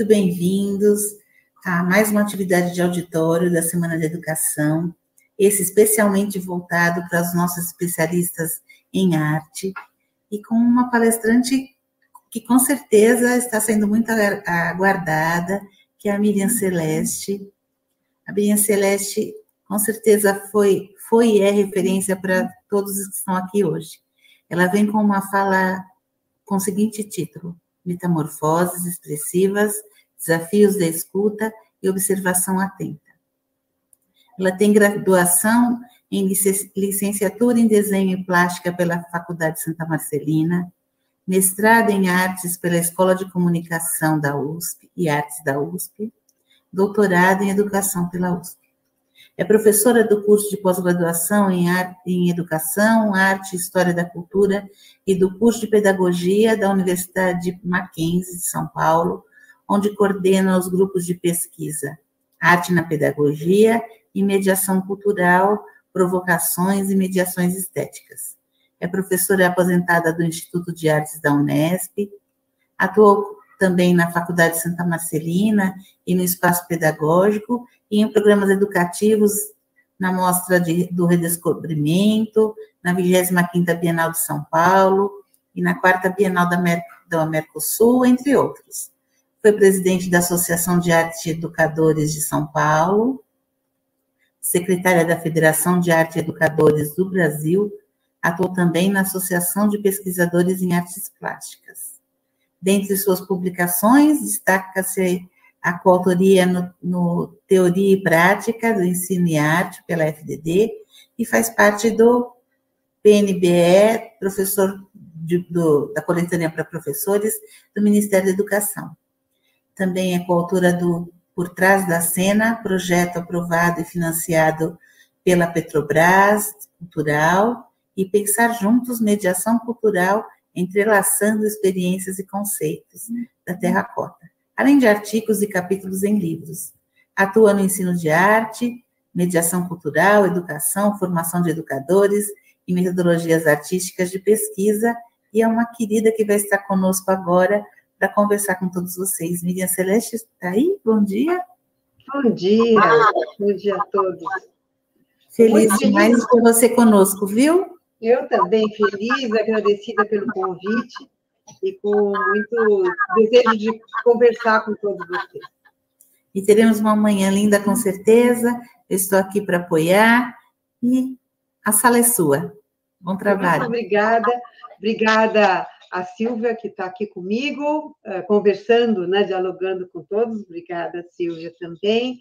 Muito bem-vindos a mais uma atividade de auditório da Semana de Educação, esse especialmente voltado para os nossos especialistas em arte e com uma palestrante que com certeza está sendo muito aguardada, que é a Miriam Celeste. A Miriam Celeste com certeza foi, foi e é referência para todos os que estão aqui hoje. Ela vem com uma fala com o seguinte título: Metamorfoses expressivas, desafios da escuta e observação atenta. Ela tem graduação em licenciatura em desenho e plástica pela Faculdade Santa Marcelina, mestrado em artes pela Escola de Comunicação da USP e Artes da USP, doutorado em educação pela USP. É professora do curso de pós-graduação em, em Educação, Arte e História da Cultura e do curso de Pedagogia da Universidade Mackenzie de São Paulo, onde coordena os grupos de pesquisa Arte na Pedagogia e Mediação Cultural, Provocações e Mediações Estéticas. É professora aposentada do Instituto de Artes da Unesp, atuou também na Faculdade Santa Marcelina e no Espaço Pedagógico e em programas educativos na Mostra de, do Redescobrimento, na 25ª Bienal de São Paulo e na 4 Bienal da, Mer da Mercosul, entre outros. Foi presidente da Associação de Arte Educadores de São Paulo, secretária da Federação de Arte Educadores do Brasil, atuou também na Associação de Pesquisadores em Artes Plásticas. Dentre suas publicações, destaca-se a coautoria no, no, Teoria e Prática do Ensino e Arte pela FDD e faz parte do PNBE, professor de, do, da coletoria para professores do Ministério da Educação. Também é coautora do Por Trás da Cena, projeto aprovado e financiado pela Petrobras Cultural, e Pensar Juntos Mediação Cultural entrelaçando experiências e conceitos da terracota, além de artigos e capítulos em livros. Atua no ensino de arte, mediação cultural, educação, formação de educadores e metodologias artísticas de pesquisa, e é uma querida que vai estar conosco agora para conversar com todos vocês. Miriam Celeste está aí? Bom dia. Bom dia, bom dia a todos. Feliz demais de ter você conosco, viu? Eu também feliz, agradecida pelo convite e com muito desejo de conversar com todos vocês. E teremos uma manhã linda, com certeza. Eu estou aqui para apoiar e a sala é sua. Bom trabalho. Muito obrigada. Obrigada a Silvia, que está aqui comigo, uh, conversando, né, dialogando com todos. Obrigada, Silvia, também.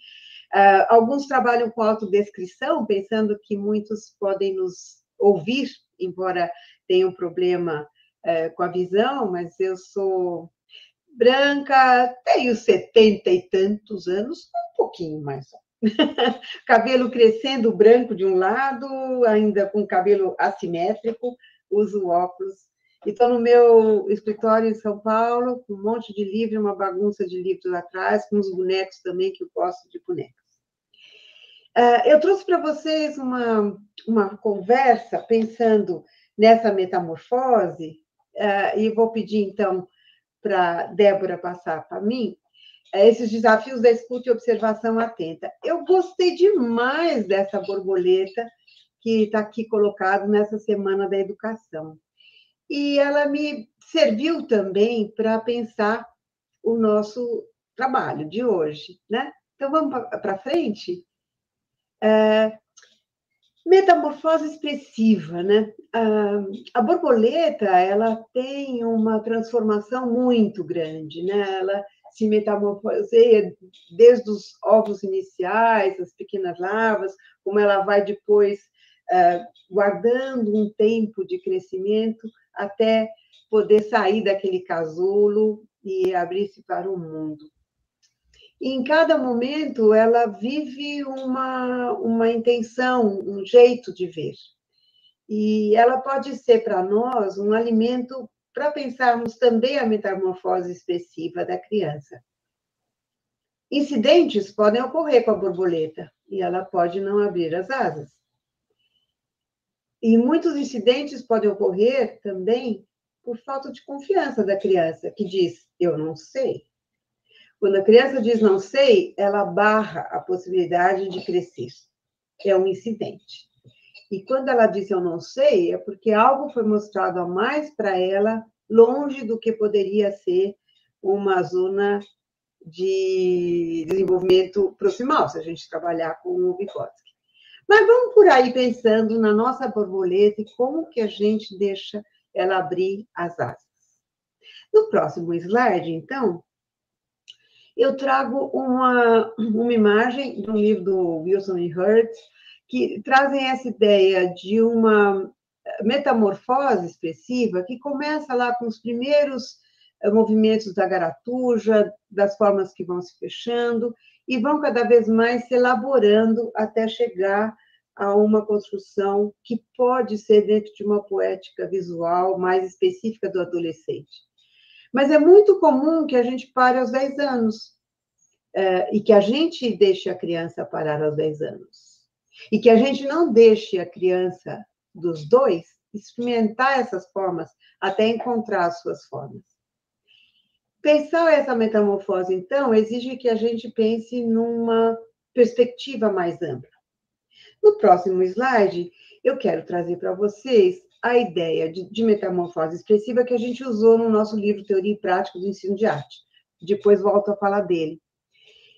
Uh, alguns trabalham com autodescrição, pensando que muitos podem nos ouvir, embora tenha um problema é, com a visão, mas eu sou branca, tenho setenta e tantos anos, um pouquinho mais. cabelo crescendo branco de um lado, ainda com cabelo assimétrico, uso óculos. Estou no meu escritório em São Paulo, com um monte de livro, uma bagunça de livros atrás, com uns bonecos também, que eu gosto de bonecos. Uh, eu trouxe para vocês uma, uma conversa pensando nessa metamorfose, uh, e vou pedir então para Débora passar para mim uh, esses desafios da escuta e observação atenta. Eu gostei demais dessa borboleta que está aqui colocado nessa semana da educação. E ela me serviu também para pensar o nosso trabalho de hoje, né? Então vamos para frente? É, metamorfose expressiva, né? A, a, borboleta, ela tem uma transformação muito grande, né? Ela se metamorfoseia desde os ovos iniciais, as pequenas larvas, como ela vai depois é, guardando um tempo de crescimento até poder sair daquele casulo e abrir-se para o mundo. E em cada momento ela vive uma, uma intenção, um jeito de ver. E ela pode ser para nós um alimento para pensarmos também a metamorfose expressiva da criança. Incidentes podem ocorrer com a borboleta e ela pode não abrir as asas. E muitos incidentes podem ocorrer também por falta de confiança da criança, que diz: Eu não sei. Quando a criança diz não sei, ela barra a possibilidade de crescer. É um incidente. E quando ela diz eu não sei, é porque algo foi mostrado a mais para ela, longe do que poderia ser uma zona de desenvolvimento proximal, se a gente trabalhar com o Vygotsky. Mas vamos por aí pensando na nossa borboleta e como que a gente deixa ela abrir as asas. No próximo slide, então, eu trago uma, uma imagem de um livro do Wilson e Hurt, que trazem essa ideia de uma metamorfose expressiva que começa lá com os primeiros eh, movimentos da garatuja, das formas que vão se fechando, e vão cada vez mais se elaborando até chegar a uma construção que pode ser dentro de uma poética visual mais específica do adolescente. Mas é muito comum que a gente pare aos 10 anos é, e que a gente deixe a criança parar aos 10 anos. E que a gente não deixe a criança dos dois experimentar essas formas até encontrar as suas formas. Pensar essa metamorfose, então, exige que a gente pense numa perspectiva mais ampla. No próximo slide, eu quero trazer para vocês a ideia de, de, metamorfose expressiva que a gente usou no nosso livro Teoria e Prática do Ensino de Arte. Depois volto a falar dele.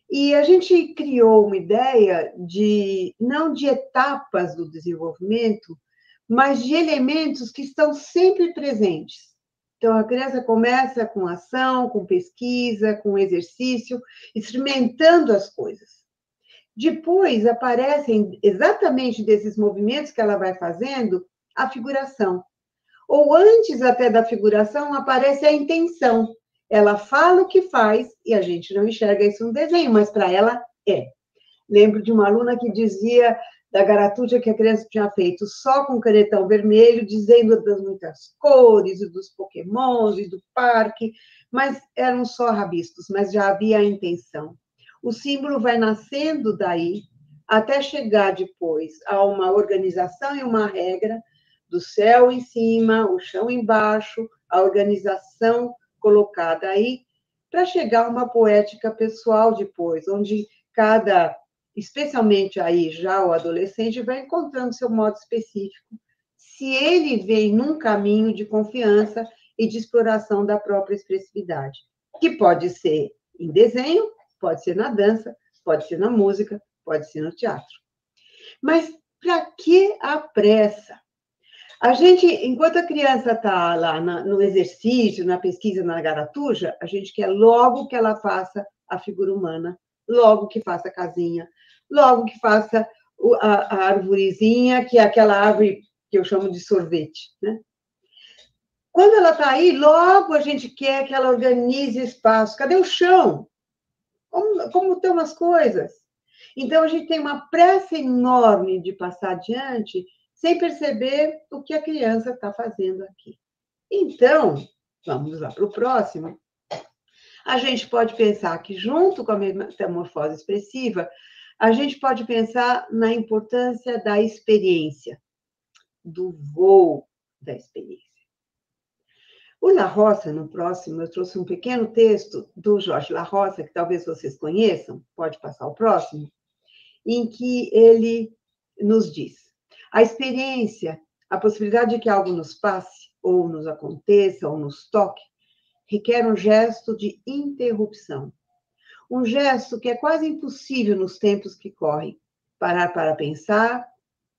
E a gente criou uma ideia de, não de etapas do desenvolvimento, mas de elementos que estão sempre presentes. Então, a criança começa com ação, com pesquisa, com exercício, experimentando as coisas. Depois aparecem exatamente desses movimentos que ela vai fazendo a figuração. Ou antes até da figuração aparece a intenção. Ela fala o que faz e a gente não enxerga isso no desenho, mas para ela é. Lembro de uma aluna que dizia da garatuja que a criança tinha feito só com canetão vermelho, dizendo das muitas cores, dos pokémons, e do parque, mas eram só rabiscos, mas já havia a intenção. O símbolo vai nascendo daí, até chegar depois a uma organização e uma regra do céu em cima, o chão embaixo, a organização colocada aí, para chegar a uma poética pessoal depois, onde cada, especialmente aí já o adolescente, vai encontrando seu modo específico, se ele vem num caminho de confiança e de exploração da própria expressividade, que pode ser em desenho, pode ser na dança, pode ser na música, pode ser no teatro. Mas para que a pressa? A gente, enquanto a criança está lá no exercício, na pesquisa, na garatuja, a gente quer logo que ela faça a figura humana, logo que faça a casinha, logo que faça a, a arvorezinha, que é aquela árvore que eu chamo de sorvete, né? Quando ela está aí, logo a gente quer que ela organize espaço. Cadê o chão? Como, como estão as coisas? Então, a gente tem uma pressa enorme de passar adiante sem perceber o que a criança está fazendo aqui. Então, vamos lá para o próximo. A gente pode pensar que, junto com a metamorfose expressiva, a gente pode pensar na importância da experiência, do voo da experiência. O La Roça, no próximo, eu trouxe um pequeno texto do Jorge La Roça, que talvez vocês conheçam, pode passar o próximo, em que ele nos diz: a experiência, a possibilidade de que algo nos passe, ou nos aconteça, ou nos toque, requer um gesto de interrupção. Um gesto que é quase impossível nos tempos que correm. Parar para pensar,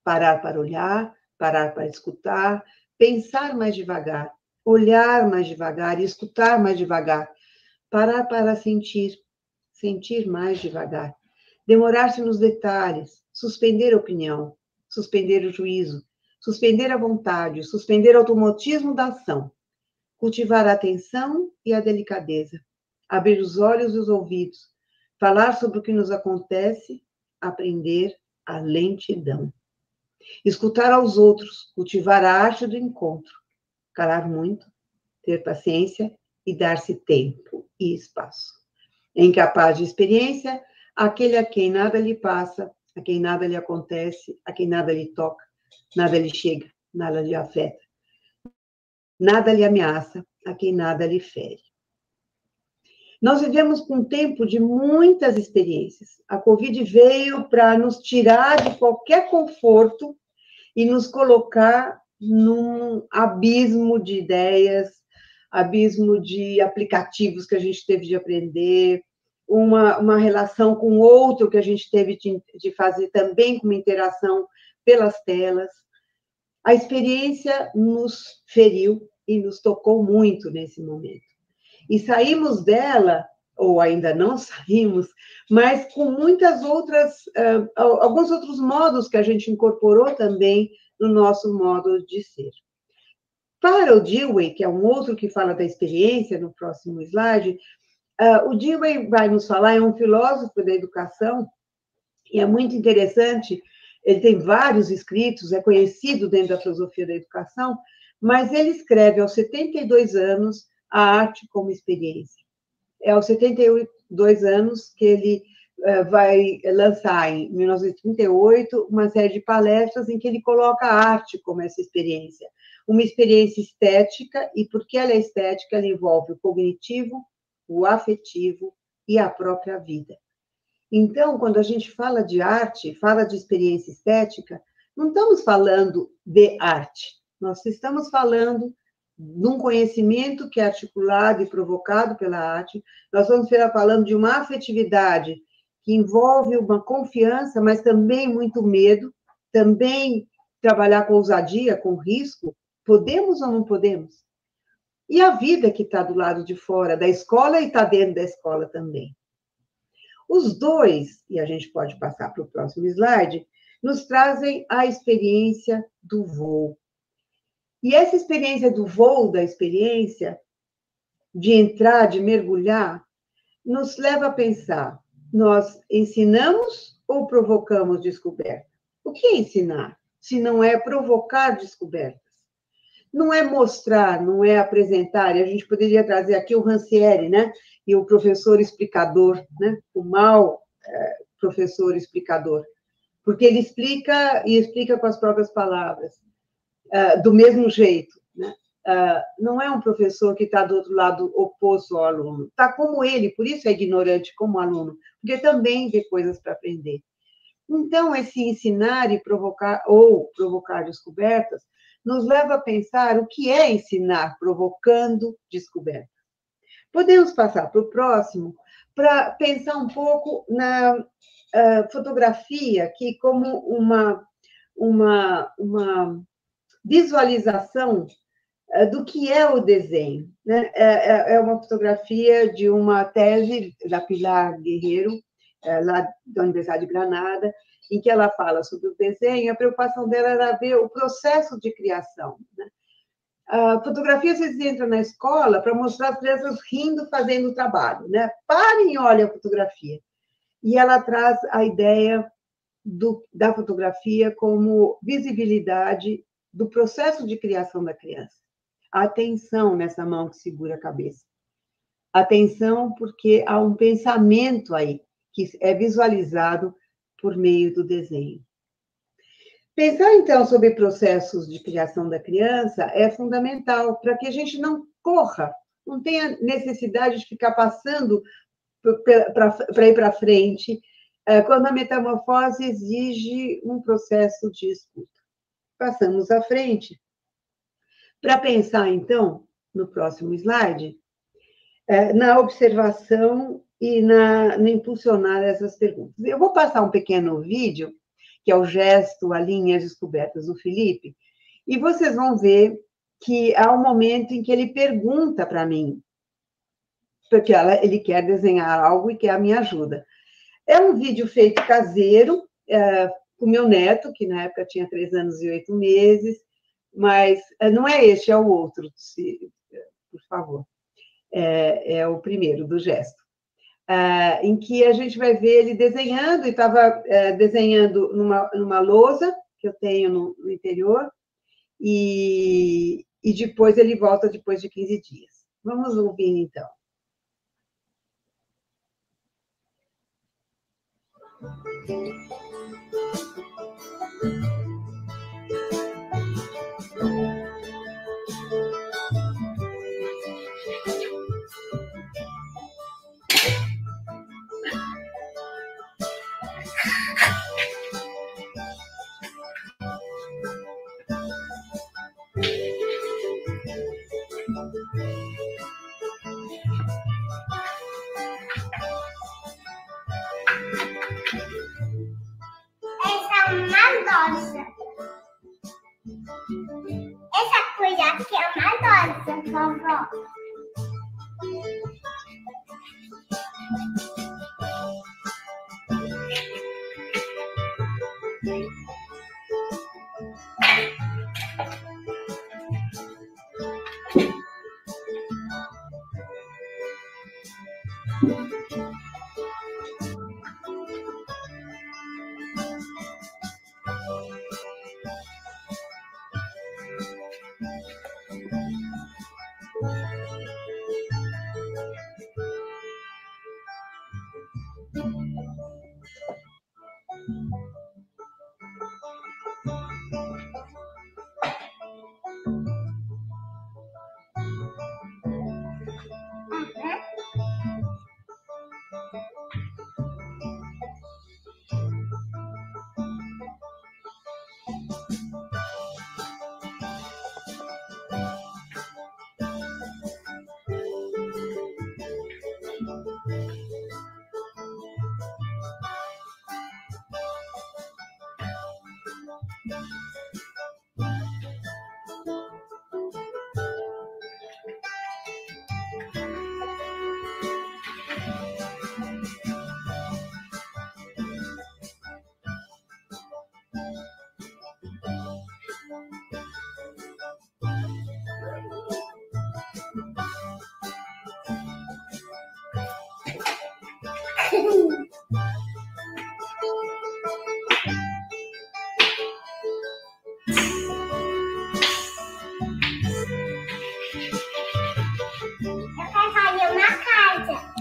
parar para olhar, parar para escutar, pensar mais devagar, olhar mais devagar e escutar mais devagar. Parar para sentir, sentir mais devagar. Demorar-se nos detalhes, suspender a opinião, suspender o juízo, suspender a vontade, suspender o automatismo da ação, cultivar a atenção e a delicadeza, abrir os olhos e os ouvidos, falar sobre o que nos acontece, aprender a lentidão. Escutar aos outros, cultivar a arte do encontro, calar muito, ter paciência e dar-se tempo e espaço. É incapaz de experiência, aquele a quem nada lhe passa, a quem nada lhe acontece, a quem nada lhe toca, nada lhe chega, nada lhe afeta. Nada lhe ameaça, a quem nada lhe fere. Nós vivemos um tempo de muitas experiências. A Covid veio para nos tirar de qualquer conforto e nos colocar num abismo de ideias, abismo de aplicativos que a gente teve de aprender, uma, uma relação com outro que a gente teve de, de fazer também com uma interação pelas telas. A experiência nos feriu e nos tocou muito nesse momento. E saímos dela, ou ainda não saímos, mas com muitas outras, uh, alguns outros modos que a gente incorporou também no nosso modo de ser. Para o Dewey, que é um outro que fala da experiência no próximo slide, uh, o Dewey vai nos falar, é um filósofo da educação, e é muito interessante, ele tem vários escritos, é conhecido dentro da filosofia da educação, mas ele escreve aos 72 anos a arte como experiência. É aos 72 anos que ele uh, vai lançar, em 1938, uma série de palestras em que ele coloca a arte como essa experiência. Uma experiência estética, e porque ela é estética, ela envolve o cognitivo, o afetivo e a própria vida. Então, quando a gente fala de arte, fala de experiência estética, não estamos falando de arte, nós estamos falando num conhecimento que é articulado e provocado pela arte, nós vamos estar falando de uma afetividade que envolve uma confiança, mas também muito medo, também trabalhar com ousadia, com risco. Podemos ou não podemos? E a vida que está do lado de fora da escola e está dentro da escola também. Os dois, e a gente pode passar para o próximo slide, nos trazem a experiência do voo. E essa experiência do voo, da experiência de entrar, de mergulhar, nos leva a pensar: nós ensinamos ou provocamos descoberta? O que é ensinar, se não é provocar descobertas? Não é mostrar, não é apresentar, e a gente poderia trazer aqui o Rancière, né? E o professor explicador, né? O mal é, professor explicador, porque ele explica e explica com as próprias palavras uh, do mesmo jeito. Né? Uh, não é um professor que está do outro lado oposto ao aluno, está como ele, por isso é ignorante como aluno, porque também vê coisas para aprender. Então, esse ensinar e provocar, ou provocar descobertas, nos leva a pensar o que é ensinar provocando descobertas. Podemos passar para o próximo para pensar um pouco na uh, fotografia aqui como uma, uma, uma visualização eh, do que é o desenho. Né? É, é, é uma fotografia de uma tese da Pilar Guerreiro, eh, lá da Universidade de Granada, em que ela fala sobre o desenho. A preocupação dela era ver o processo de criação. Né? A fotografia, vocês entram na escola para mostrar as crianças rindo, fazendo o trabalho. Né? Parem e olhem a fotografia. E ela traz a ideia do, da fotografia como visibilidade do processo de criação da criança. Atenção nessa mão que segura a cabeça. Atenção, porque há um pensamento aí que é visualizado por meio do desenho. Pensar, então, sobre processos de criação da criança é fundamental para que a gente não corra, não tenha necessidade de ficar passando para ir para frente, eh, quando a metamorfose exige um processo de escuta passamos à frente. Para pensar, então, no próximo slide, é, na observação e na, no impulsionar essas perguntas. Eu vou passar um pequeno vídeo, que é o gesto, a linhas descobertas do Felipe, e vocês vão ver que há um momento em que ele pergunta para mim, porque ela, ele quer desenhar algo e quer a minha ajuda. É um vídeo feito caseiro, é, com meu neto, que na época tinha três anos e oito meses, mas eh, não é este, é o outro, se, por favor. É, é, o primeiro do gesto. É, em que a gente vai ver ele desenhando, e estava é, desenhando numa, numa lousa que eu tenho no, no interior, e, e depois ele volta depois de 15 dias. Vamos ouvir, então.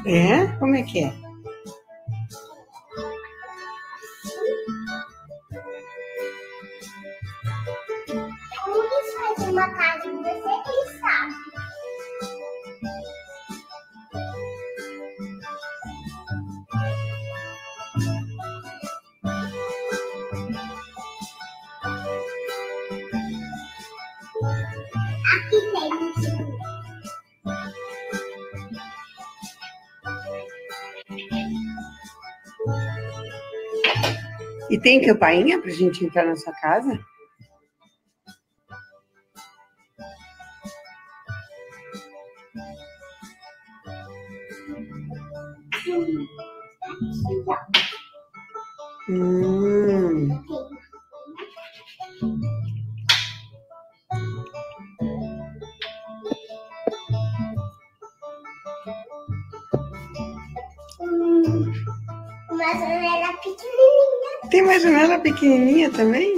É? Como é que é? Tem campainha pra gente entrar na sua casa? pequenininha também?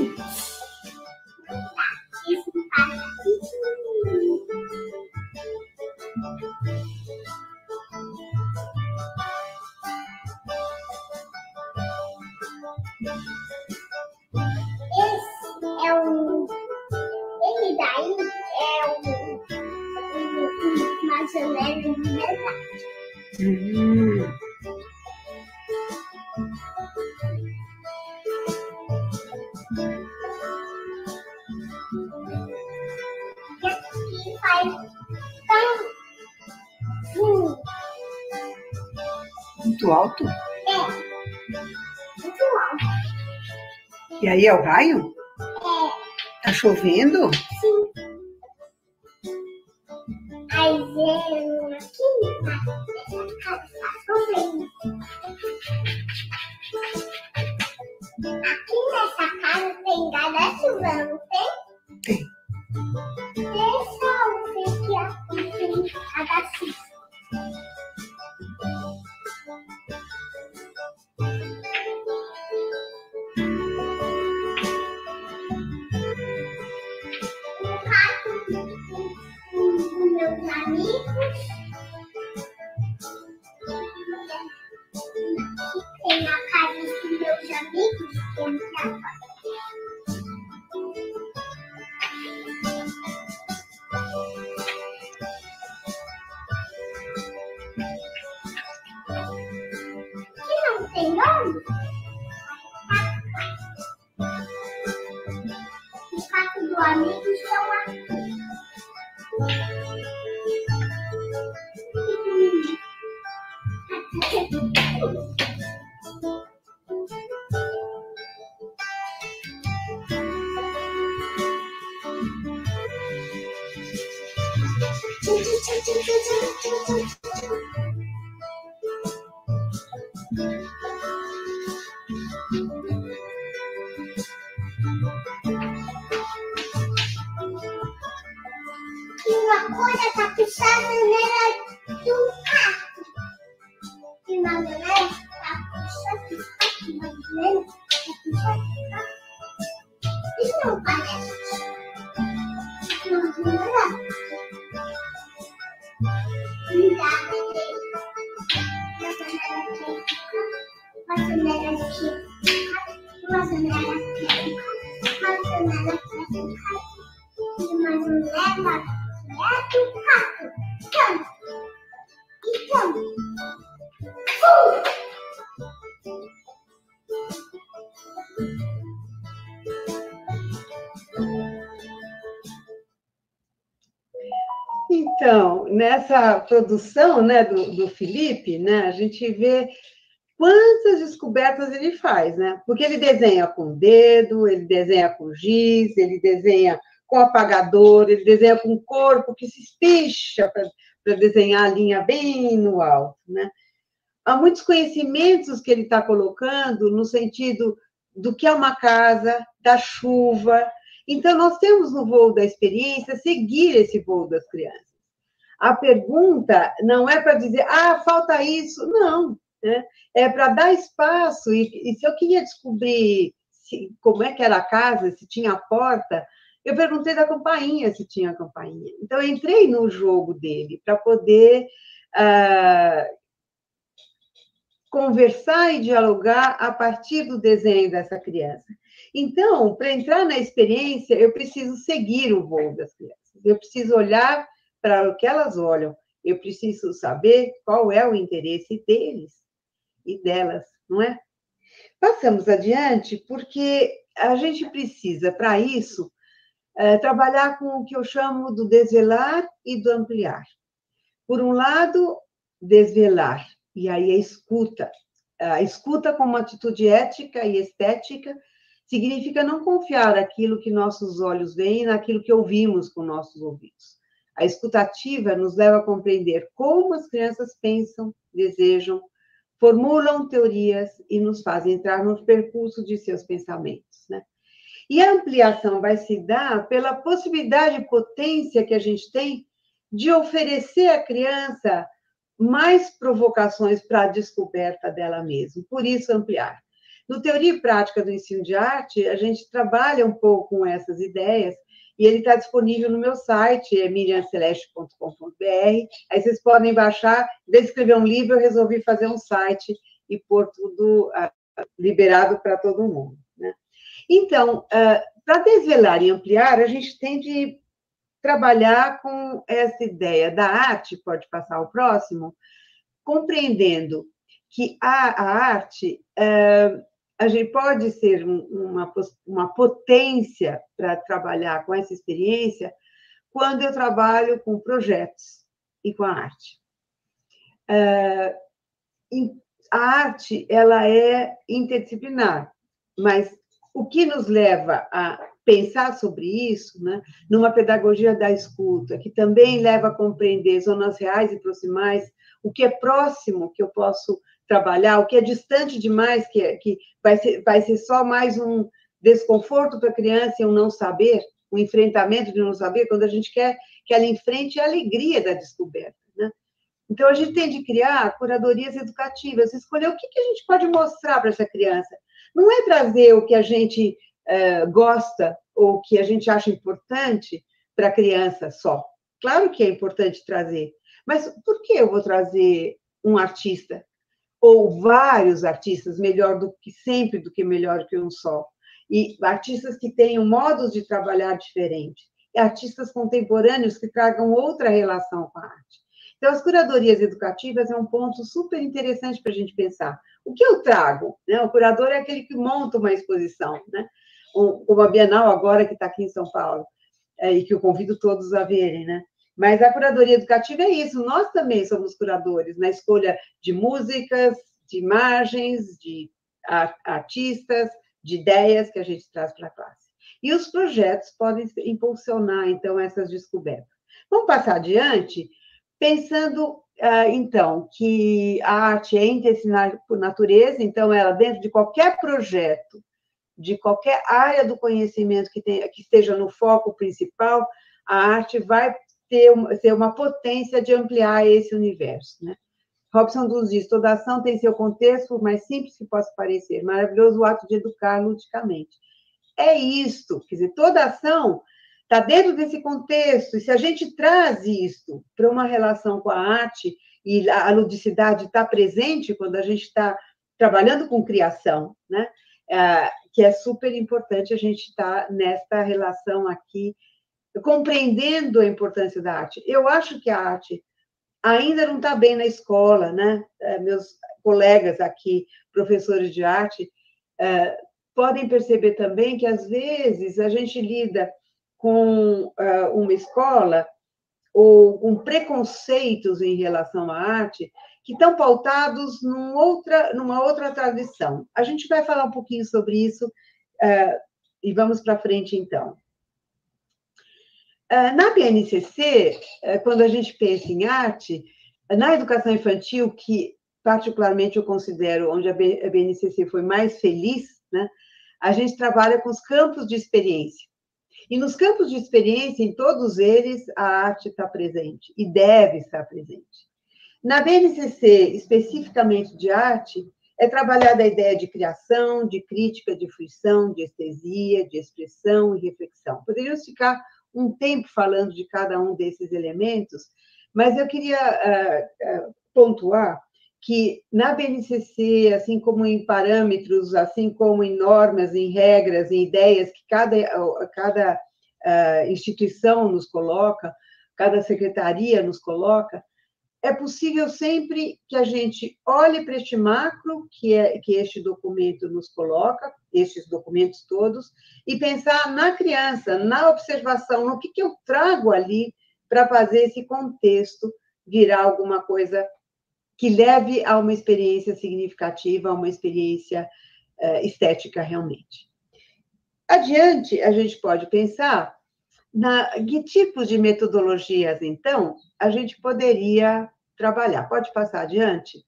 Aí é o raio? É. Tá chovendo? meus amigos. Nessa produção né, do, do Felipe, né, a gente vê quantas descobertas ele faz, né? Porque ele desenha com o dedo, ele desenha com giz, ele desenha com apagador, ele desenha com corpo que se espicha para desenhar a linha bem no alto, né? Há muitos conhecimentos que ele está colocando no sentido do que é uma casa, da chuva. Então, nós temos no voo da experiência seguir esse voo das crianças. A pergunta não é para dizer, ah, falta isso. Não, né? é para dar espaço. E, e, se eu queria descobrir se, como é que era a casa, se tinha porta, eu perguntei da campainha se tinha campainha. Então, eu entrei no jogo dele para poder uh, conversar e dialogar a partir do desenho dessa criança. Então, para entrar na experiência, eu preciso seguir o voo das crianças. Eu preciso olhar para o que elas olham. Eu preciso saber qual é o interesse deles e delas, não é? Passamos adiante, porque a gente precisa, para isso, é, trabalhar com o que eu chamo do desvelar e do ampliar. Por um lado, desvelar, e aí a escuta. A escuta como atitude ética e estética significa não confiar naquilo que nossos olhos veem, naquilo que ouvimos com nossos ouvidos. A escutativa nos leva a compreender como as crianças pensam, desejam, formulam teorias e nos fazem entrar no percurso de seus pensamentos. Né? E a ampliação vai se dar pela possibilidade e potência que a gente tem de oferecer à criança mais provocações para a descoberta dela mesma. Por isso, ampliar. No Teoria e Prática do Ensino de Arte, a gente trabalha um pouco com essas ideias e ele está disponível no meu site, é miriamceleste.com.br. Aí vocês podem baixar, de escrever um livro, eu resolvi fazer um site e pôr tudo uh, liberado para todo mundo. Né? Então, uh, para desvelar e ampliar, a gente tem de trabalhar com essa ideia da arte, pode passar ao próximo, compreendendo que a, a arte uh, a gente pode ser uma, uma potência para trabalhar com essa experiência quando eu trabalho com projetos e com a arte. Uh, a arte ela é interdisciplinar, mas o que nos leva a pensar sobre isso, né, numa pedagogia da escuta, que também leva a compreender zonas reais e proximais, o que é próximo que eu posso trabalhar, o que é distante demais, que, é, que vai, ser, vai ser só mais um desconforto para a criança e um não saber, um enfrentamento de não saber, quando a gente quer que ela enfrente a alegria da descoberta. Né? Então, a gente tem de criar curadorias educativas, escolher o que, que a gente pode mostrar para essa criança. Não é trazer o que a gente uh, gosta ou que a gente acha importante para a criança só. Claro que é importante trazer, mas por que eu vou trazer um artista ou vários artistas, melhor do que sempre do que melhor que um só. E artistas que tenham modos de trabalhar diferentes, e artistas contemporâneos que tragam outra relação com a arte. Então, as curadorias educativas é um ponto super interessante para a gente pensar. O que eu trago? Né? O curador é aquele que monta uma exposição, né? como a Bienal agora, que está aqui em São Paulo, é, e que eu convido todos a verem, né? Mas a curadoria educativa é isso, nós também somos curadores na escolha de músicas, de imagens, de artistas, de ideias que a gente traz para a classe. E os projetos podem impulsionar, então, essas descobertas. Vamos passar adiante, pensando ah, então, que a arte é interdisciplinar por natureza, então ela dentro de qualquer projeto, de qualquer área do conhecimento que, tenha, que esteja no foco principal, a arte vai ter, ter uma potência de ampliar esse universo, né? Robson Duz diz, toda ação tem seu contexto, por mais simples que possa parecer, maravilhoso o ato de educar ludicamente. É isto, quer dizer, toda ação está dentro desse contexto, e se a gente traz isso para uma relação com a arte, e a ludicidade está presente quando a gente está trabalhando com criação, né? É, que é super importante a gente estar tá nesta relação aqui, compreendendo a importância da arte. Eu acho que a arte ainda não está bem na escola, né? É, meus colegas aqui, professores de arte, é, podem perceber também que, às vezes, a gente lida com uh, uma escola ou com preconceitos em relação à arte que estão pautados num outra, numa outra tradição. A gente vai falar um pouquinho sobre isso e vamos para frente, então. Uh, na BNCC, quando a gente pensa em arte, na educação infantil, que particularmente eu considero onde a BNCC foi mais feliz, né, a gente trabalha com os campos de experiência. E nos campos de experiência, em todos eles, a arte está presente e deve estar presente. Na BNCC, especificamente de arte, é trabalhada a ideia de criação, de crítica, de fruição, de estesia, de expressão e reflexão. Poderíamos ficar um tempo falando de cada um desses elementos, mas eu queria uh, uh, pontuar que na BNCC, assim como em parâmetros, assim como em normas, em regras, em ideias que cada, cada uh, instituição nos coloca, cada secretaria nos coloca, é possível sempre que a gente olhe para este macro que, é, que este documento nos coloca, estes documentos todos, e pensar na criança, na observação, no que, que eu trago ali para fazer esse contexto virar alguma coisa que leve a uma experiência significativa, a uma experiência uh, estética realmente. Adiante, a gente pode pensar na que tipos de metodologias, então, a gente poderia trabalhar. Pode passar adiante?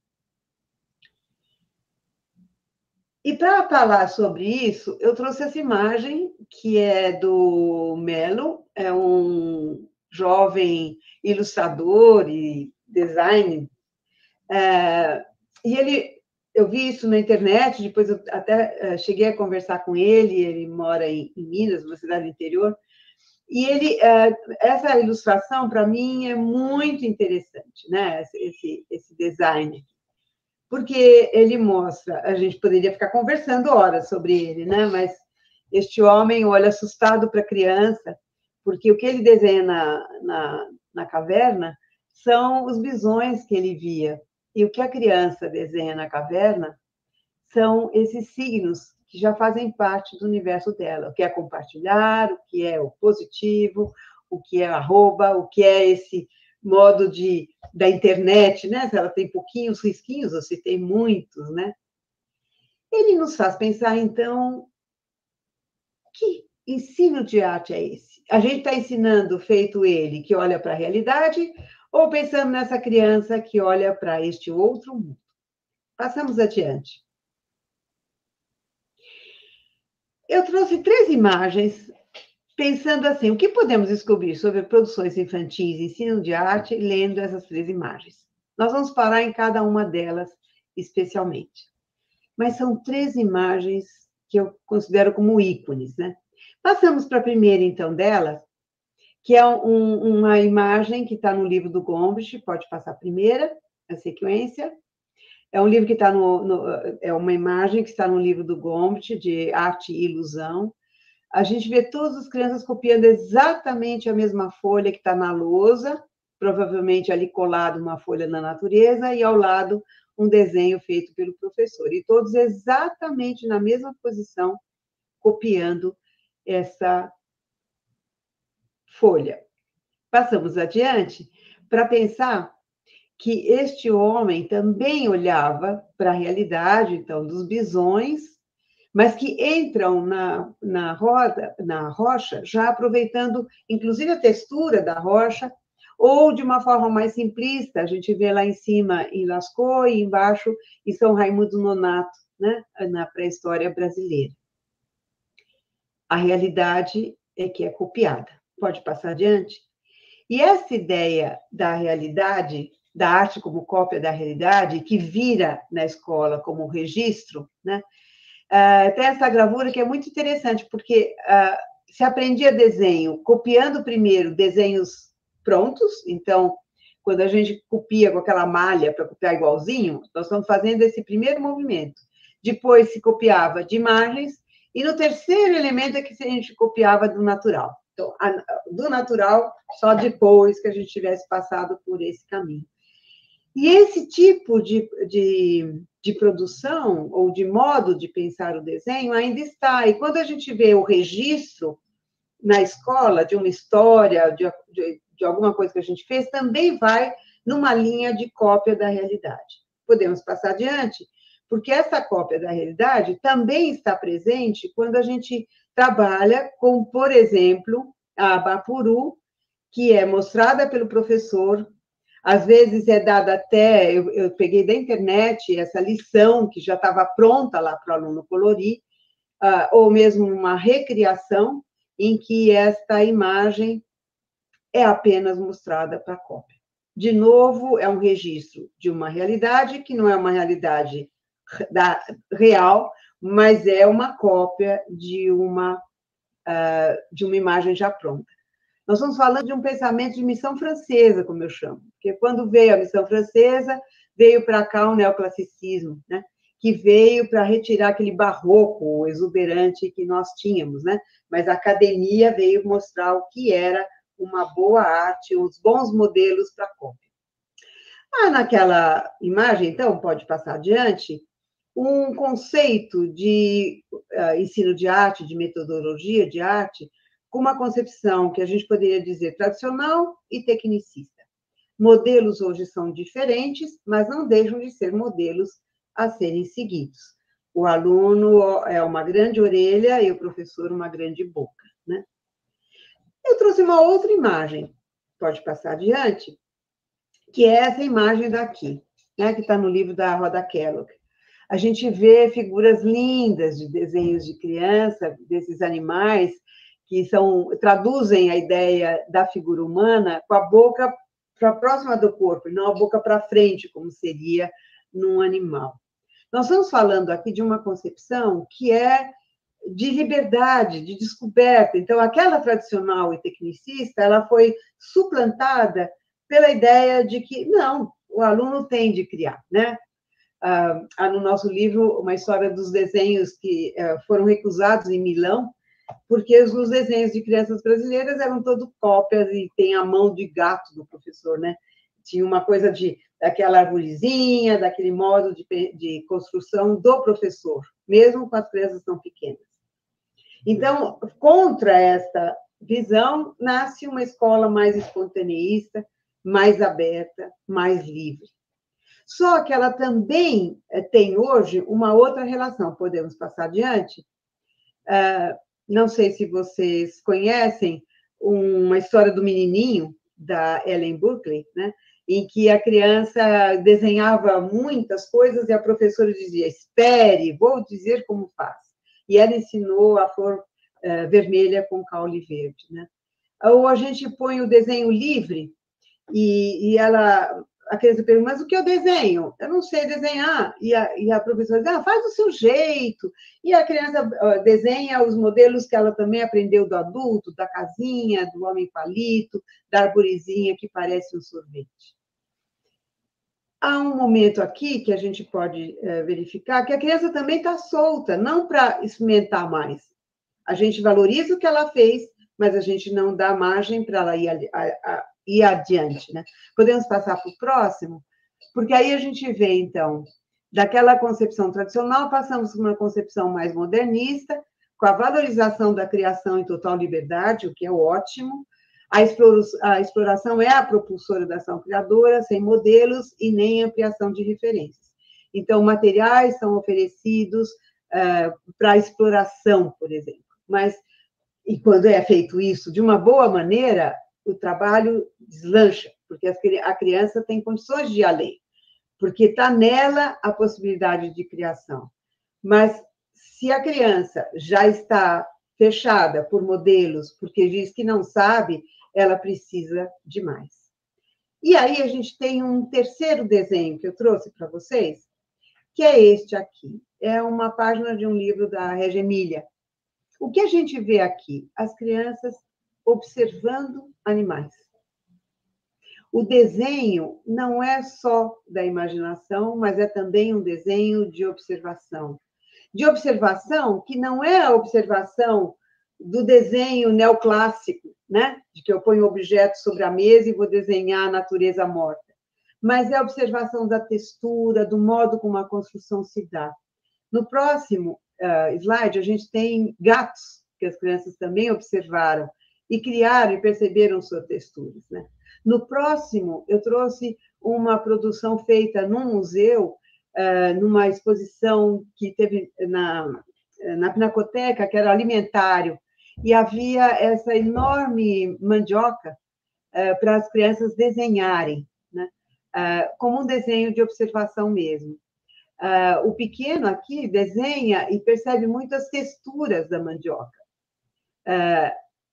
E para falar sobre isso, eu trouxe essa imagem, que é do Melo, é um jovem ilustrador e design é, e ele, eu vi isso na internet, depois eu até é, cheguei a conversar com ele, ele mora em, em Minas, uma cidade interior, e ele, é, essa ilustração, para mim, é muito interessante, né? Esse, esse design. Porque ele mostra, a gente poderia ficar conversando horas sobre ele, né? Mas este homem olha assustado para a criança, porque o que ele desenha na, na, na caverna são os bisões que ele via. E o que a criança desenha na caverna são esses signos que já fazem parte do universo dela. O que é compartilhar, o que é o positivo, o que é arroba, o que é esse modo de da internet, né? Se ela tem pouquinhos risquinhos ou se tem muitos, né? Ele nos faz pensar, então, que ensino de arte é esse? A gente está ensinando, feito ele, que olha para a realidade, ou pensando nessa criança que olha para este outro mundo. Passamos adiante. Eu trouxe três imagens, pensando assim: o que podemos descobrir sobre produções infantis ensino de arte lendo essas três imagens? Nós vamos parar em cada uma delas especialmente. Mas são três imagens que eu considero como ícones, né? Passamos para a primeira, então, delas, que é um, uma imagem que está no livro do Gombrich, pode passar a primeira, a sequência. É um livro que está no, no, é uma imagem que está no livro do Gombrich de arte e ilusão. A gente vê todas as crianças copiando exatamente a mesma folha que está na lousa, provavelmente ali colado uma folha na natureza e ao lado um desenho feito pelo professor. E todos exatamente na mesma posição, copiando essa folha. Passamos adiante para pensar que este homem também olhava para a realidade, então, dos bisões, mas que entram na, na roda, na rocha, já aproveitando, inclusive, a textura da rocha, ou de uma forma mais simplista, a gente vê lá em cima em Lascaux e embaixo em São Raimundo Nonato, né, na pré-história brasileira. A realidade é que é copiada. Pode passar adiante? E essa ideia da realidade, da arte como cópia da realidade, que vira na escola como registro, né? Uh, tem essa gravura que é muito interessante, porque uh, se aprendia desenho copiando primeiro desenhos prontos, então, quando a gente copia com aquela malha para copiar igualzinho, nós estamos fazendo esse primeiro movimento. Depois se copiava de imagens, e no terceiro elemento é que a gente copiava do natural. Então, do natural, só depois que a gente tivesse passado por esse caminho. E esse tipo de, de, de, produção, ou de modo de pensar o desenho, ainda está. E quando a gente vê o registro na escola de uma história, de, de, de alguma coisa que a gente fez, também vai numa linha de cópia da realidade. Podemos passar adiante, porque essa cópia da realidade também está presente quando a gente trabalha com, por exemplo, a Bapuru, que é mostrada pelo professor, às vezes é dada até, eu, eu peguei da internet essa lição que já estava pronta lá para o aluno colorir, uh, ou mesmo uma recriação em que esta imagem é apenas mostrada para a cópia. De novo, é um registro de uma realidade que não é uma realidade da, real, mas é uma cópia de uma, uh, de uma imagem já pronta. Nós estamos falando de um pensamento de missão francesa, como eu chamo, porque quando veio a missão francesa, veio para cá o neoclassicismo, né? que veio para retirar aquele barroco exuberante que nós tínhamos, né? Mas a academia veio mostrar o que era uma boa arte, os bons modelos para cópia. Ah, naquela imagem, então, pode passar adiante, um conceito de uh, ensino de arte, de metodologia de arte, uma concepção que a gente poderia dizer tradicional e tecnicista. Modelos hoje são diferentes, mas não deixam de ser modelos a serem seguidos. O aluno é uma grande orelha e o professor uma grande boca, né? Eu trouxe uma outra imagem, pode passar adiante, que é essa imagem daqui, né, que está no livro da Roda Kellogg a gente vê figuras lindas de desenhos de criança, desses animais, que são traduzem a ideia da figura humana com a boca para próxima do corpo, e não a boca para frente, como seria num animal. Nós estamos falando aqui de uma concepção que é de liberdade, de descoberta. Então, aquela tradicional e tecnicista, ela foi suplantada pela ideia de que não, o aluno tem de criar, né? Ah, há no nosso livro uma história dos desenhos que eh, foram recusados em Milão, porque os desenhos de crianças brasileiras eram todos cópias e tem a mão de gato do professor, né? Tinha uma coisa de daquela arvorezinha, daquele modo de, de construção do professor, mesmo com as crianças tão pequenas. Então, contra esta visão, nasce uma escola mais espontaneísta, mais aberta, mais livre. Só que ela também eh, tem hoje uma outra relação. Podemos passar adiante? Não sei se vocês conhecem uma história do menininho da Ellen Buckley, né? em que a criança desenhava muitas coisas e a professora dizia: espere, vou dizer como faz. E ela ensinou a flor uh, vermelha com caule verde. Né? Ou a gente põe o desenho livre e, e ela a criança pergunta, mas o que eu desenho? Eu não sei desenhar. E a, e a professora diz, ah, faz do seu jeito. E a criança desenha os modelos que ela também aprendeu do adulto, da casinha, do homem palito, da arborezinha que parece um sorvete. Há um momento aqui que a gente pode uh, verificar que a criança também está solta, não para experimentar mais. A gente valoriza o que ela fez, mas a gente não dá margem para ela ir a, a, ir adiante, né? Podemos passar para o próximo? Porque aí a gente vê, então, daquela concepção tradicional, passamos para uma concepção mais modernista, com a valorização da criação em total liberdade, o que é ótimo. A exploração é a propulsora da ação criadora, sem modelos e nem ampliação de referências. Então, materiais são oferecidos uh, para exploração, por exemplo. Mas, e quando é feito isso de uma boa maneira, o trabalho deslancha, porque a criança tem condições de ir além, porque está nela a possibilidade de criação. Mas se a criança já está fechada por modelos, porque diz que não sabe, ela precisa de mais. E aí a gente tem um terceiro desenho que eu trouxe para vocês, que é este aqui. É uma página de um livro da Regia Emília. O que a gente vê aqui? As crianças observando animais. O desenho não é só da imaginação, mas é também um desenho de observação. De observação que não é a observação do desenho neoclássico, né? De que eu ponho objetos sobre a mesa e vou desenhar a natureza morta. Mas é a observação da textura, do modo como a construção se dá. No próximo uh, slide, a gente tem gatos, que as crianças também observaram, e criaram e perceberam suas texturas. Né? No próximo, eu trouxe uma produção feita num museu, uh, numa exposição que teve na, na Pinacoteca, que era alimentário, e havia essa enorme mandioca uh, para as crianças desenharem, né? como um desenho de observação mesmo. Uh, o pequeno aqui desenha e percebe muitas texturas da mandioca.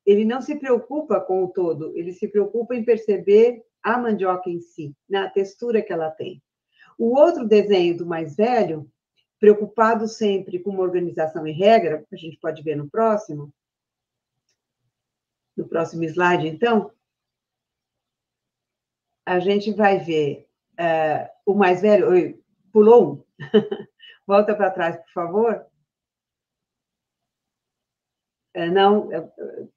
Ele não se preocupa com o todo, ele se preocupa em perceber a mandioca em si, na textura que ela tem. O outro desenho do mais velho, preocupado sempre com uma organização e regra, a gente pode ver no próximo, no próximo slide, então, a gente vai ver uh, o mais velho, oi, pulou um, volta para trás, por favor. Uh, não, uh,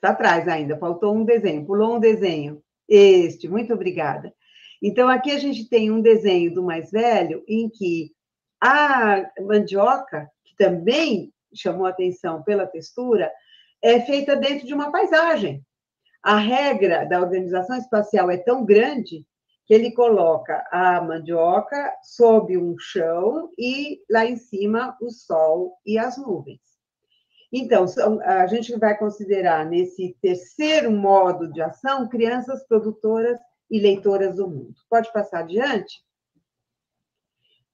para trás ainda, faltou um desenho, pulou um desenho. Este, muito obrigada. Então, aqui a gente tem um desenho do mais velho, em que a mandioca, que também chamou atenção pela textura, é feita dentro de uma paisagem. A regra da organização espacial é tão grande que ele coloca a mandioca sob um chão e lá em cima o sol e as nuvens. Então, a gente vai considerar nesse terceiro modo de ação crianças produtoras e leitoras do mundo. Pode passar adiante?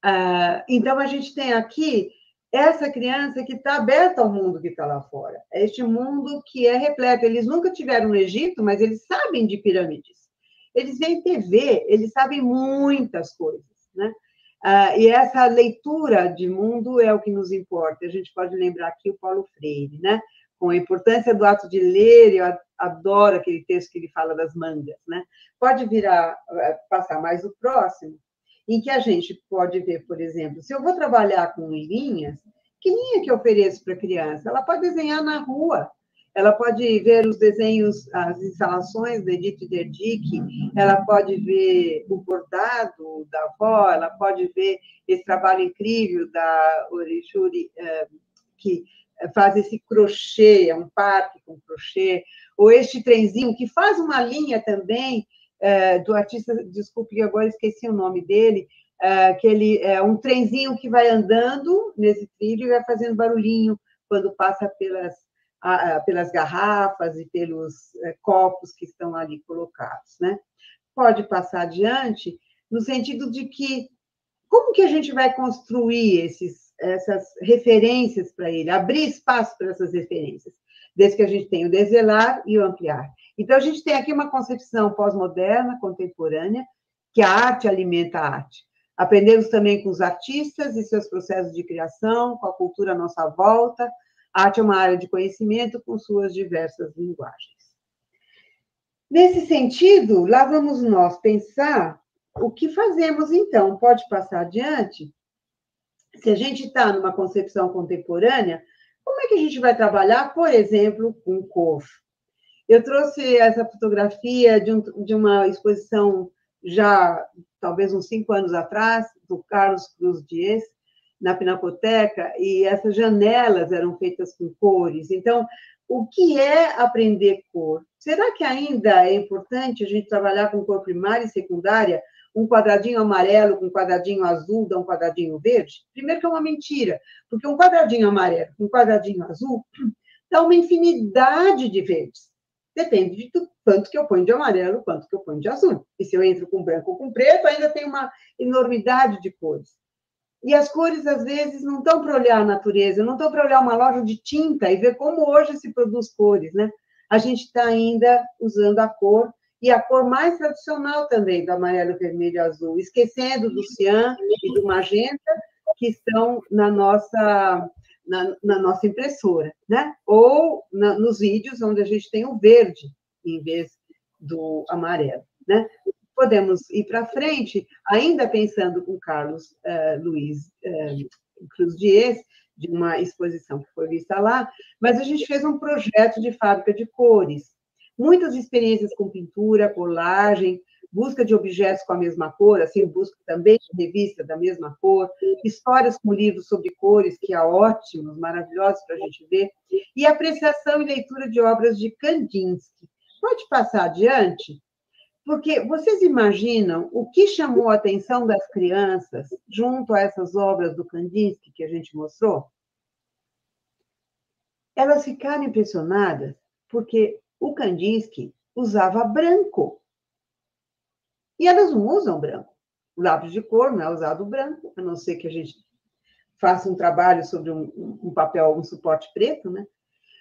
Ah, então, a gente tem aqui essa criança que está aberta ao mundo que está lá fora. É este mundo que é repleto. Eles nunca tiveram no Egito, mas eles sabem de pirâmides. Eles veem TV, eles sabem muitas coisas, né? Ah, e essa leitura de mundo é o que nos importa. A gente pode lembrar aqui o Paulo Freire, né? Com a importância do ato de ler, eu adoro aquele texto que ele fala das mangas, né? Pode virar, eh, passar mais o próximo em que a gente pode ver, por exemplo, se eu vou trabalhar com linhas, que linha que eu ofereço para a criança? Ela pode desenhar na rua, ela pode ver os desenhos, as instalações da Edith Derdick, ela pode ver o bordado da avó, ela pode ver esse trabalho incrível da Orishuri, eh, que faz esse crochê, é um parque com crochê, ou este trenzinho que faz uma linha também é, do artista, desculpe, agora esqueci o nome dele, é, que ele é um trenzinho que vai andando nesse trilho e vai fazendo barulhinho quando passa pelas, pelas garrafas e pelos é, copos que estão ali colocados, né? Pode passar adiante no sentido de que como que a gente vai construir esses, essas referências para ele, abrir espaço para essas referências, desde que a gente tenha o deselar e o ampliar. Então, a gente tem aqui uma concepção pós-moderna, contemporânea, que a arte alimenta a arte. Aprendemos também com os artistas e seus processos de criação, com a cultura à nossa volta. Arte é uma área de conhecimento com suas diversas linguagens. Nesse sentido, lá vamos nós pensar o que fazemos então. Pode passar adiante? Se a gente está numa concepção contemporânea, como é que a gente vai trabalhar, por exemplo, com cor? Eu trouxe essa fotografia de, um, de uma exposição já, talvez uns cinco anos atrás, do Carlos Cruz Dias, na Pinacoteca, e essas janelas eram feitas com cores. Então, o que é aprender cor? Será que ainda é importante a gente trabalhar com cor primária e secundária? Um quadradinho amarelo com um quadradinho azul dá um quadradinho verde? Primeiro que é uma mentira, porque um quadradinho amarelo com um quadradinho azul dá uma infinidade de verdes. Depende de quanto que eu ponho de amarelo, quanto que eu ponho de azul. E se eu entro com branco ou com preto, ainda tem uma enormidade de cores. E as cores, às vezes, não estão para olhar a natureza, não estão para olhar uma loja de tinta e ver como hoje se produz cores, né? A gente está ainda usando a cor, e a cor mais tradicional também, do amarelo, vermelho e azul, esquecendo do cian e do magenta, que estão na nossa, na, na nossa impressora, né? Ou na, nos vídeos, onde a gente tem o verde em vez do amarelo, né? Podemos ir para frente, ainda pensando com Carlos uh, Luiz uh, Cruz Dias, de uma exposição que foi vista lá, mas a gente fez um projeto de fábrica de cores. Muitas experiências com pintura, colagem, busca de objetos com a mesma cor, assim, busca também de revista da mesma cor, histórias com livros sobre cores, que é ótimos, maravilhosos para a gente ver, e apreciação e leitura de obras de Kandinsky. Pode passar adiante? Porque vocês imaginam o que chamou a atenção das crianças junto a essas obras do Kandinsky que a gente mostrou? Elas ficaram impressionadas porque o Kandinsky usava branco. E elas não usam branco. O lápis de cor não é usado branco, a não ser que a gente faça um trabalho sobre um, um papel, um suporte preto, né?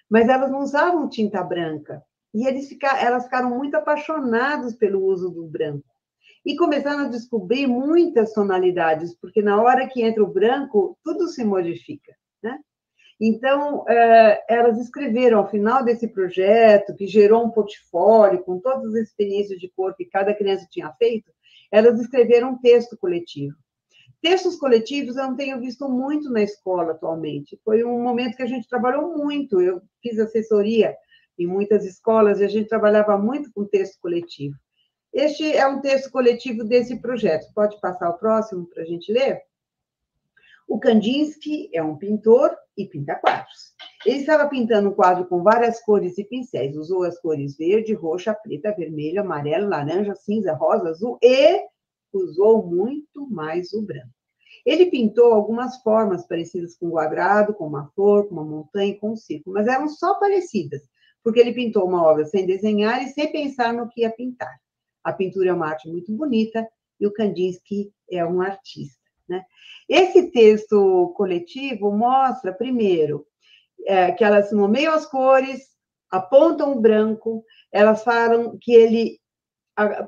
Mas elas não usavam tinta branca. E eles ficaram, elas ficaram muito apaixonadas pelo uso do branco. E começaram a descobrir muitas tonalidades, porque na hora que entra o branco, tudo se modifica, né? Então, é, elas escreveram, ao final desse projeto, que gerou um portfólio com todas as experiências de cor que cada criança tinha feito, elas escreveram um texto coletivo. Textos coletivos eu não tenho visto muito na escola atualmente. Foi um momento que a gente trabalhou muito. Eu fiz assessoria em muitas escolas e a gente trabalhava muito com texto coletivo. Este é um texto coletivo desse projeto. Pode passar o próximo para a gente ler? O Kandinsky é um pintor e pinta quadros. Ele estava pintando um quadro com várias cores e pincéis. Usou as cores verde, roxa, preta, vermelho, amarelo, laranja, cinza, rosa, azul e usou muito mais o branco. Ele pintou algumas formas parecidas com um quadrado, com uma flor, com uma montanha, com um círculo, mas eram só parecidas, porque ele pintou uma obra sem desenhar e sem pensar no que ia pintar. A pintura é uma arte muito bonita e o Kandinsky é um artista. Né? Esse texto coletivo mostra, primeiro, é, que elas nomeiam as cores, apontam o branco, elas falam que ele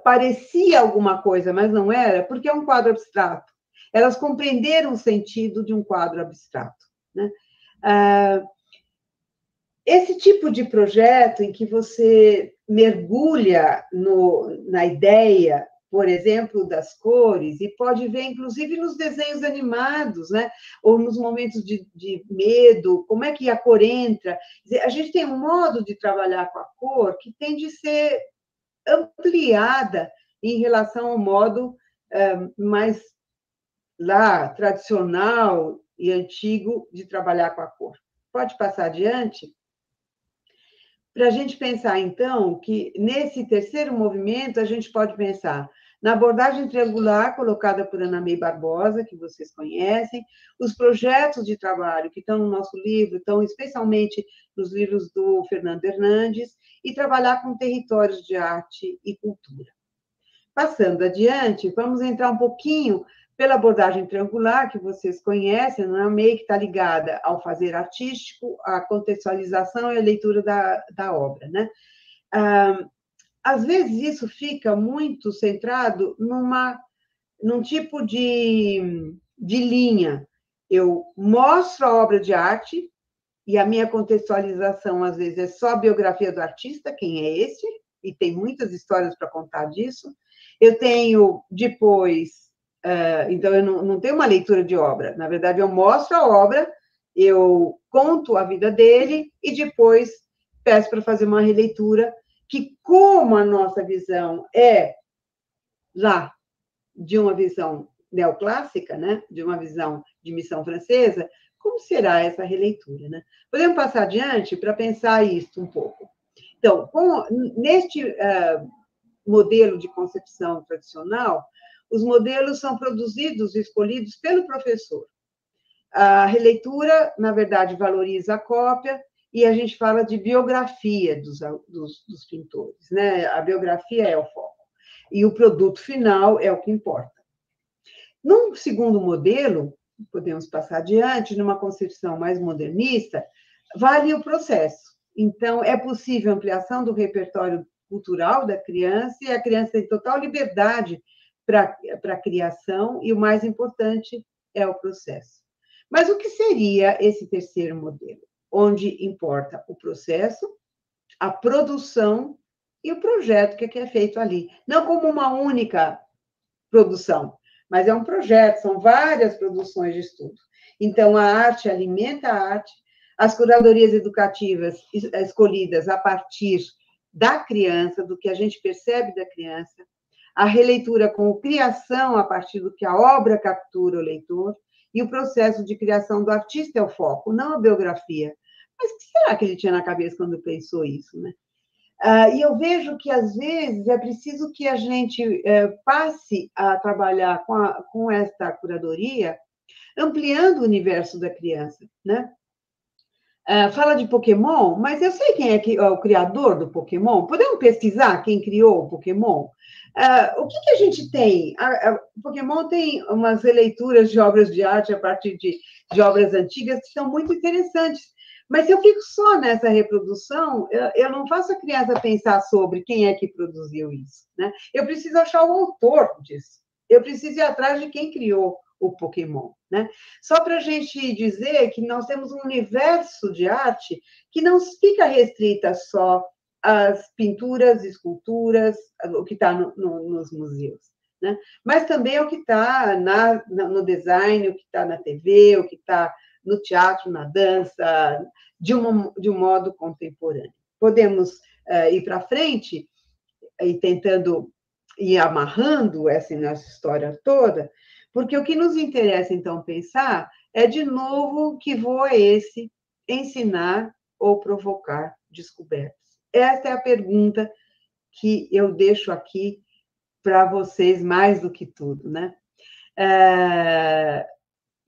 parecia alguma coisa, mas não era, porque é um quadro abstrato. Elas compreenderam o sentido de um quadro abstrato. Né? Ah, esse tipo de projeto em que você mergulha no, na ideia por exemplo, das cores, e pode ver, inclusive, nos desenhos animados, né? ou nos momentos de, de medo, como é que a cor entra. A gente tem um modo de trabalhar com a cor que tem de ser ampliada em relação ao modo é, mais lá tradicional e antigo de trabalhar com a cor. Pode passar adiante? Para a gente pensar, então, que nesse terceiro movimento, a gente pode pensar na abordagem triangular colocada por Ana May Barbosa, que vocês conhecem, os projetos de trabalho que estão no nosso livro, estão especialmente nos livros do Fernando Hernandes, e trabalhar com territórios de arte e cultura. Passando adiante, vamos entrar um pouquinho pela abordagem triangular, que vocês conhecem, não é meio que está ligada ao fazer artístico, à contextualização e à leitura da, da obra, né? Ah, às vezes isso fica muito centrado numa, num tipo de, de linha. Eu mostro a obra de arte, e a minha contextualização, às vezes, é só a biografia do artista, quem é esse, e tem muitas histórias para contar disso. Eu tenho, depois, Uh, então, eu não, não tenho uma leitura de obra. Na verdade, eu mostro a obra, eu conto a vida dele e depois peço para fazer uma releitura que, como a nossa visão é lá de uma visão neoclássica, né, de uma visão de missão francesa, como será essa releitura? Né? Podemos passar adiante para pensar isso um pouco. Então, com, neste uh, modelo de concepção tradicional, os modelos são produzidos e escolhidos pelo professor. A releitura, na verdade, valoriza a cópia e a gente fala de biografia dos, dos, dos pintores, né? A biografia é o foco. E o produto final é o que importa. Num segundo modelo, podemos passar adiante, numa concepção mais modernista, vale o processo. Então, é possível ampliação do repertório cultural da criança e a criança tem total liberdade para a criação e o mais importante é o processo. Mas o que seria esse terceiro modelo? Onde importa o processo, a produção e o projeto que é feito ali. Não como uma única produção, mas é um projeto, são várias produções de estudo. Então, a arte alimenta a arte, as curadorias educativas escolhidas a partir da criança, do que a gente percebe da criança, a releitura com criação a partir do que a obra captura o leitor, e o processo de criação do artista é o foco, não a biografia. Mas o que será que ele tinha na cabeça quando pensou isso, né? Ah, e eu vejo que, às vezes, é preciso que a gente eh, passe a trabalhar com, a, com esta curadoria, ampliando o universo da criança, né? Uh, fala de Pokémon, mas eu sei quem é, que, é, o criador do Pokémon. Podemos pesquisar quem criou o Pokémon? Uh, o que, que, a gente tem? o Pokémon tem umas releituras de obras de arte a partir de, de, obras antigas que são muito interessantes. Mas se eu fico só nessa reprodução, eu, eu, não faço a criança pensar sobre quem é que produziu isso. Né? Eu preciso achar o autor disso. Eu preciso ir atrás de quem criou o Pokémon. Né? Só para a gente dizer que nós temos um universo de arte que não fica restrita só às pinturas, esculturas, o que está no, no, nos museus. Né? Mas também o que está no design, o que está na TV, o que está no teatro, na dança, de, uma, de um modo contemporâneo. Podemos uh, ir para frente e tentando ir amarrando essa nossa história toda, porque o que nos interessa, então, pensar é, de novo, que voo é esse ensinar ou provocar descobertas? Essa é a pergunta que eu deixo aqui para vocês mais do que tudo, né? É...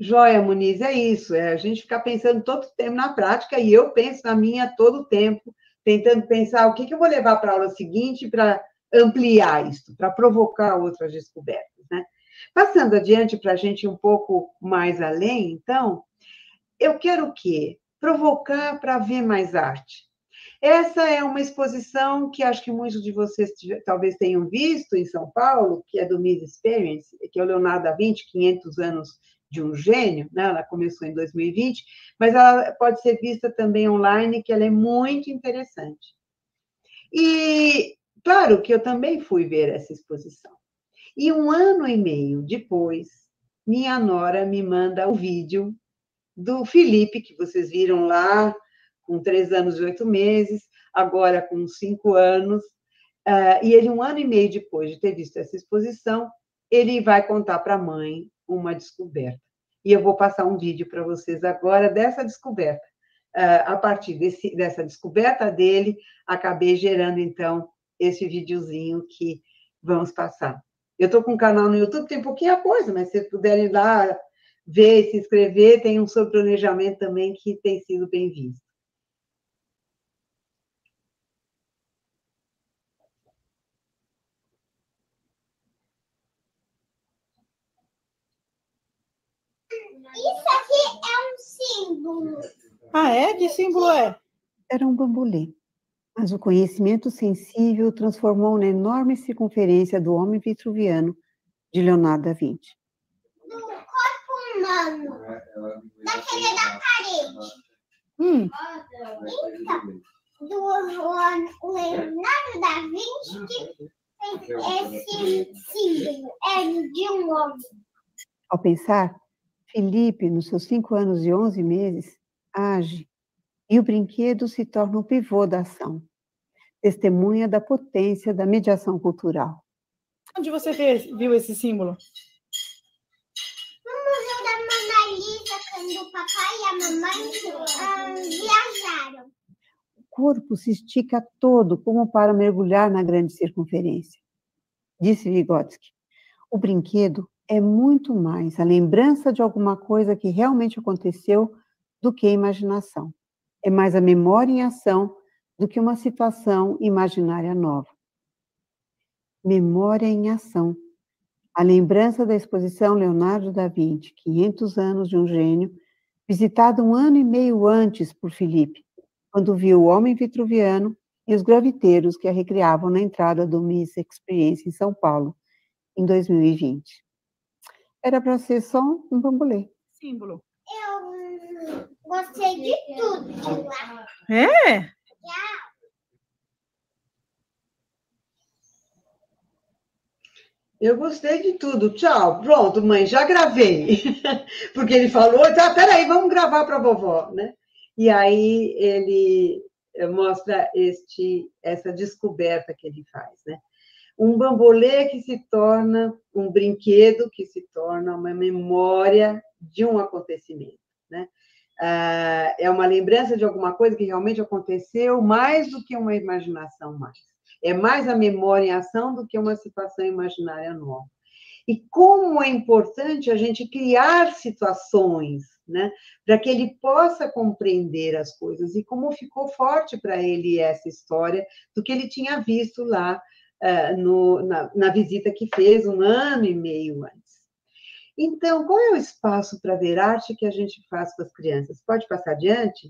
Joia, Muniz, é isso, é a gente ficar pensando todo o tempo na prática, e eu penso na minha todo o tempo, tentando pensar o que, que eu vou levar para a aula seguinte para ampliar isso, para provocar outras descobertas, né? Passando adiante para a gente um pouco mais além, então, eu quero o quê? Provocar para ver mais arte. Essa é uma exposição que acho que muitos de vocês talvez tenham visto em São Paulo, que é do Miss Experience, que é o Leonardo da Vinci, 500 anos de um gênio, né? ela começou em 2020, mas ela pode ser vista também online, que ela é muito interessante. E, claro, que eu também fui ver essa exposição. E um ano e meio depois, minha nora me manda o vídeo do Felipe, que vocês viram lá, com três anos e oito meses, agora com cinco anos. Uh, e ele, um ano e meio depois de ter visto essa exposição, ele vai contar para a mãe uma descoberta. E eu vou passar um vídeo para vocês agora dessa descoberta. Uh, a partir desse, dessa descoberta dele, acabei gerando, então, esse videozinho que vamos passar. Eu estou com um canal no YouTube, tem pouquinha coisa, mas se vocês puderem ir lá ver, se inscrever, tem um sobre planejamento também que tem sido bem visto. Isso aqui é um símbolo. Ah, é? Que símbolo é? Era um bambolê mas o conhecimento sensível transformou na enorme circunferência do homem vitruviano de Leonardo da Vinci. Do corpo humano, daquele da parede. Hum. Então, do Leonardo da Vinci que fez esse símbolo, é de um homem. Ao pensar, Felipe, nos seus cinco anos e onze meses, age e o brinquedo se torna o pivô da ação, testemunha da potência da mediação cultural. Onde você viu esse símbolo? No Museu da Mona Lisa, quando o papai e a mamãe uh, viajaram. O corpo se estica todo como para mergulhar na grande circunferência. Disse Vygotsky. O brinquedo é muito mais a lembrança de alguma coisa que realmente aconteceu do que a imaginação. É mais a memória em ação do que uma situação imaginária nova. Memória em ação. A lembrança da exposição Leonardo da Vinci, 500 anos de um gênio, visitada um ano e meio antes por Felipe, quando viu o homem vitruviano e os graviteiros que a recriavam na entrada do Miss Experience em São Paulo, em 2020. Era para ser só um bambolê. Símbolo. Eu gostei de tudo de lá. É? Eu gostei de tudo. Tchau. Pronto, mãe, já gravei. Porque ele falou, tá, peraí, vamos gravar para vovó, né? E aí ele eh, mostra este, essa descoberta que ele faz, né? Um bambolê que se torna um brinquedo, que se torna uma memória de um acontecimento, né? Ah, é uma lembrança de alguma coisa que realmente aconteceu, mais do que uma imaginação mais. É mais a memória em ação do que uma situação imaginária nova. E como é importante a gente criar situações, né, para que ele possa compreender as coisas e como ficou forte para ele essa história do que ele tinha visto lá uh, no, na, na visita que fez um ano e meio antes. Então, qual é o espaço para ver arte que a gente faz com as crianças? Pode passar adiante?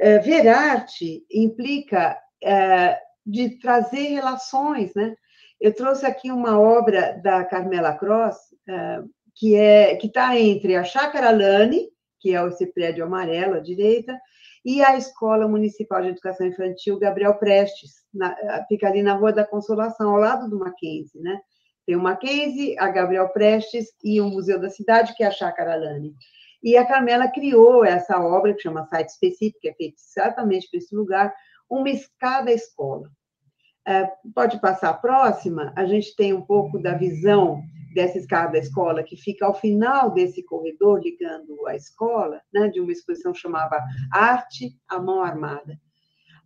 Uh, ver arte implica uh, de trazer relações, né? Eu trouxe aqui uma obra da Carmela Cross, uh, que é que está entre a Chácara Lane, que é esse prédio amarelo à direita, e a Escola Municipal de Educação Infantil Gabriel Prestes, na, fica ali na Rua da Consolação, ao lado do Mackenzie, né? Tem o Mackenzie, a Gabriel Prestes e o Museu da Cidade, que é a Chácara Lane. E a Carmela criou essa obra, que chama Site Específico, que é feita exatamente para esse lugar, uma escada escola. É, pode passar a próxima, a gente tem um pouco da visão dessa escada escola, que fica ao final desse corredor, ligando a escola, né, de uma exposição que chamava Arte à Mão Armada.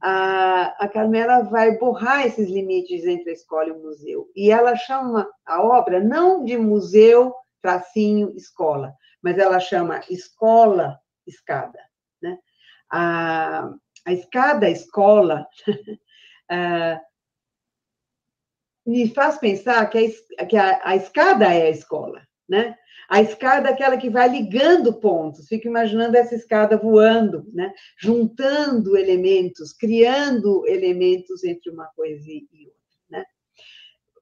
A, a Carmela vai borrar esses limites entre a escola e o museu, e ela chama a obra não de museu, tracinho, escola, mas ela chama escola, escada. Né? A, a escada escola me faz pensar que, a, que a, a, escada é a escola, né? A escada é aquela que vai ligando pontos. Fico imaginando essa escada voando, né? Juntando elementos, criando elementos entre uma coisa e outra, né?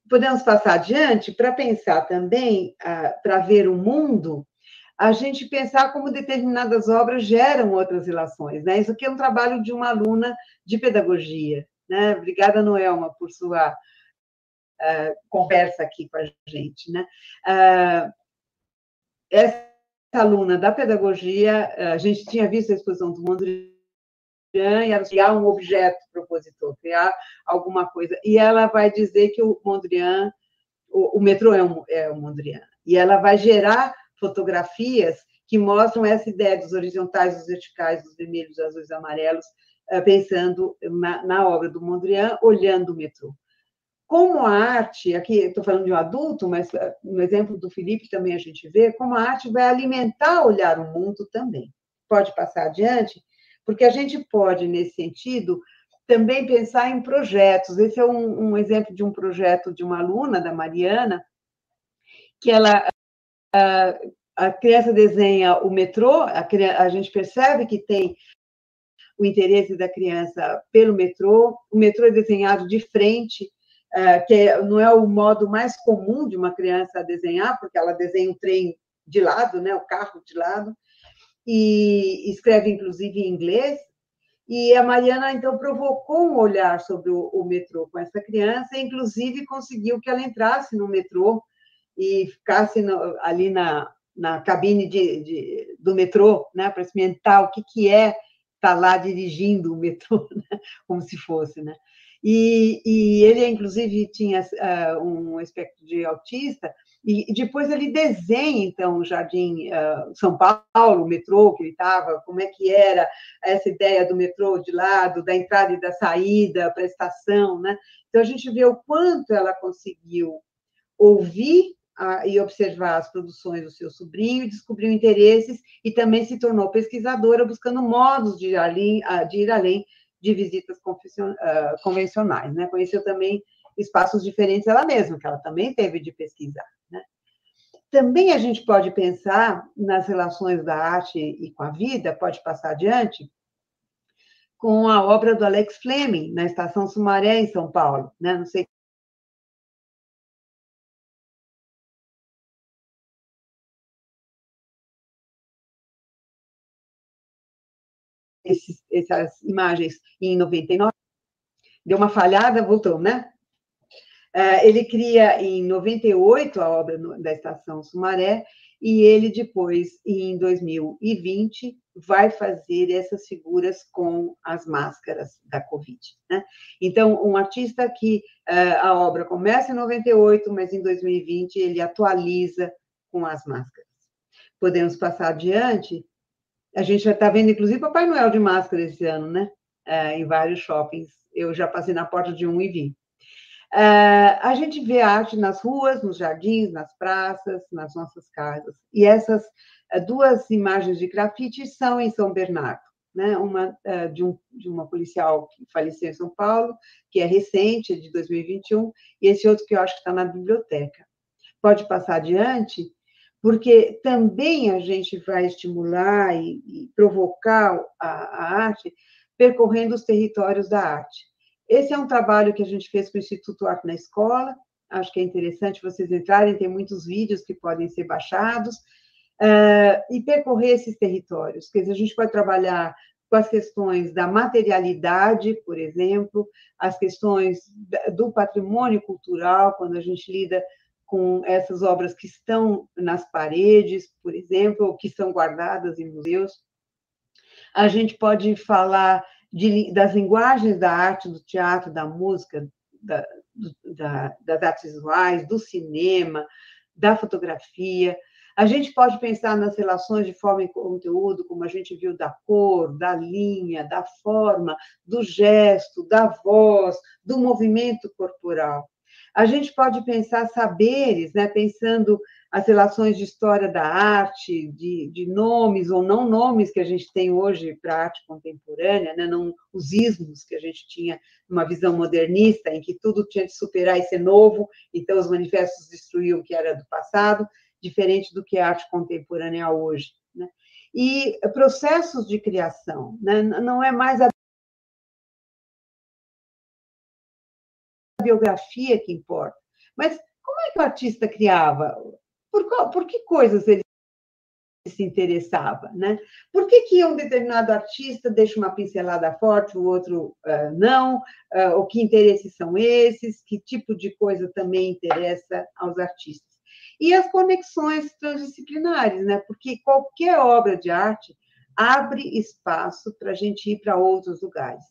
Podemos passar adiante para pensar também, ah, para ver o mundo, a gente pensar como determinadas obras geram outras relações, né? Isso aqui é um trabalho de uma aluna de pedagogia, né? Obrigada, Noelma, por sua uh, conversa aqui com a gente. Né? Uh, essa aluna da pedagogia, a gente tinha visto a exposição do Mondrian e ela criar um objeto propositor, criar alguma coisa. E ela vai dizer que o Mondrian, o, o metrô é um, é um Mondrian. E ela vai gerar fotografias que mostram essa ideia dos horizontais, dos verticais, dos vermelhos, dos azuis, amarelos, pensando na, na obra do Mondrian, olhando o metrô. Como a arte, aqui estou falando de um adulto, mas eh, no exemplo do Felipe também a gente vê, como a arte vai alimentar olhar o mundo também. Pode passar adiante, porque a gente pode, nesse sentido, também pensar em projetos. Esse é um, um exemplo de um projeto de uma aluna, da Mariana, que ela. A, a criança desenha o metrô, a, a gente percebe que tem o interesse da criança pelo metrô, o metrô é desenhado de frente, que não é o modo mais comum de uma criança desenhar, porque ela desenha um trem de lado, né, o carro de lado, e escreve inclusive em inglês. E a Mariana então provocou um olhar sobre o, o metrô com essa criança, e inclusive conseguiu que ela entrasse no metrô e ficasse no, ali na, na cabine de, de, do metrô, né, para experimentar o que, que é estar tá lá dirigindo o metrô, né, como se fosse, né? E, e ele, inclusive, tinha uh, um aspecto de autista, e depois ele desenha, então, o Jardim uh, São Paulo, o metrô que ele estava, como é que era essa ideia do metrô de lado, da entrada e da saída para a estação, né? Então, a gente vê o quanto ela conseguiu ouvir a, e observar as produções do seu sobrinho, descobriu interesses e também se tornou pesquisadora, buscando modos de ir de, ir além de visitas convencionais. Né? Conheceu também espaços diferentes ela mesma, que ela também teve de pesquisar. Né? Também a gente pode pensar nas relações da arte e com a vida, pode passar adiante, com a obra do Alex Fleming, na Estação Sumaré, em São Paulo. Né? Não sei essas imagens em 99. Deu uma falhada, voltou, né? É, ele cria em 98 a obra da Estação Sumaré, e ele depois, em 2020, vai fazer essas figuras com as máscaras da Covid. Né? Então, um artista que uh, a obra começa em 98, mas em 2020 ele atualiza com as máscaras. Podemos passar adiante. A gente já está vendo, inclusive, Papai Noel de máscara esse ano, né? Uh, em vários shoppings. Eu já passei na porta de um e vi. Uh, a gente vê arte nas ruas, nos jardins, nas praças, nas nossas casas. E essas uh, duas imagens de grafite são em São Bernardo. Né? Uma uh, de, um, de uma policial que faleceu em São Paulo, que é recente, de 2021, e esse outro que eu acho que está na biblioteca. Pode passar adiante, porque também a gente vai estimular e, e provocar a, a arte percorrendo os territórios da arte. Esse é um trabalho que a gente fez com o Instituto Arte na Escola, acho que é interessante vocês entrarem, tem muitos vídeos que podem ser baixados, uh, e percorrer esses territórios. Quer dizer, a gente vai trabalhar com as questões da materialidade, por exemplo, as questões do patrimônio cultural, quando a gente lida com essas obras que estão nas paredes, por exemplo, ou que são guardadas em museus. A gente pode falar de, das linguagens da arte, do teatro, da música, da, da, das artes visuais, do cinema, da fotografia. A gente pode pensar nas relações de forma e conteúdo, como a gente viu da cor, da linha, da forma, do gesto, da voz, do movimento corporal. A gente pode pensar saberes, né, pensando as relações de história da arte, de, de nomes ou não nomes que a gente tem hoje para a arte contemporânea, né? não os ismos que a gente tinha numa visão modernista, em que tudo tinha de superar e ser novo, então os manifestos destruíam o que era do passado, diferente do que é a arte contemporânea hoje. Né? E processos de criação, né? não é mais a biografia que importa, mas como é que o artista criava? por, por que coisas ele se interessava, né? Por que, que um determinado artista deixa uma pincelada forte, o outro uh, não? Uh, ou que interesses são esses? Que tipo de coisa também interessa aos artistas? E as conexões transdisciplinares, né? Porque qualquer obra de arte abre espaço para a gente ir para outros lugares.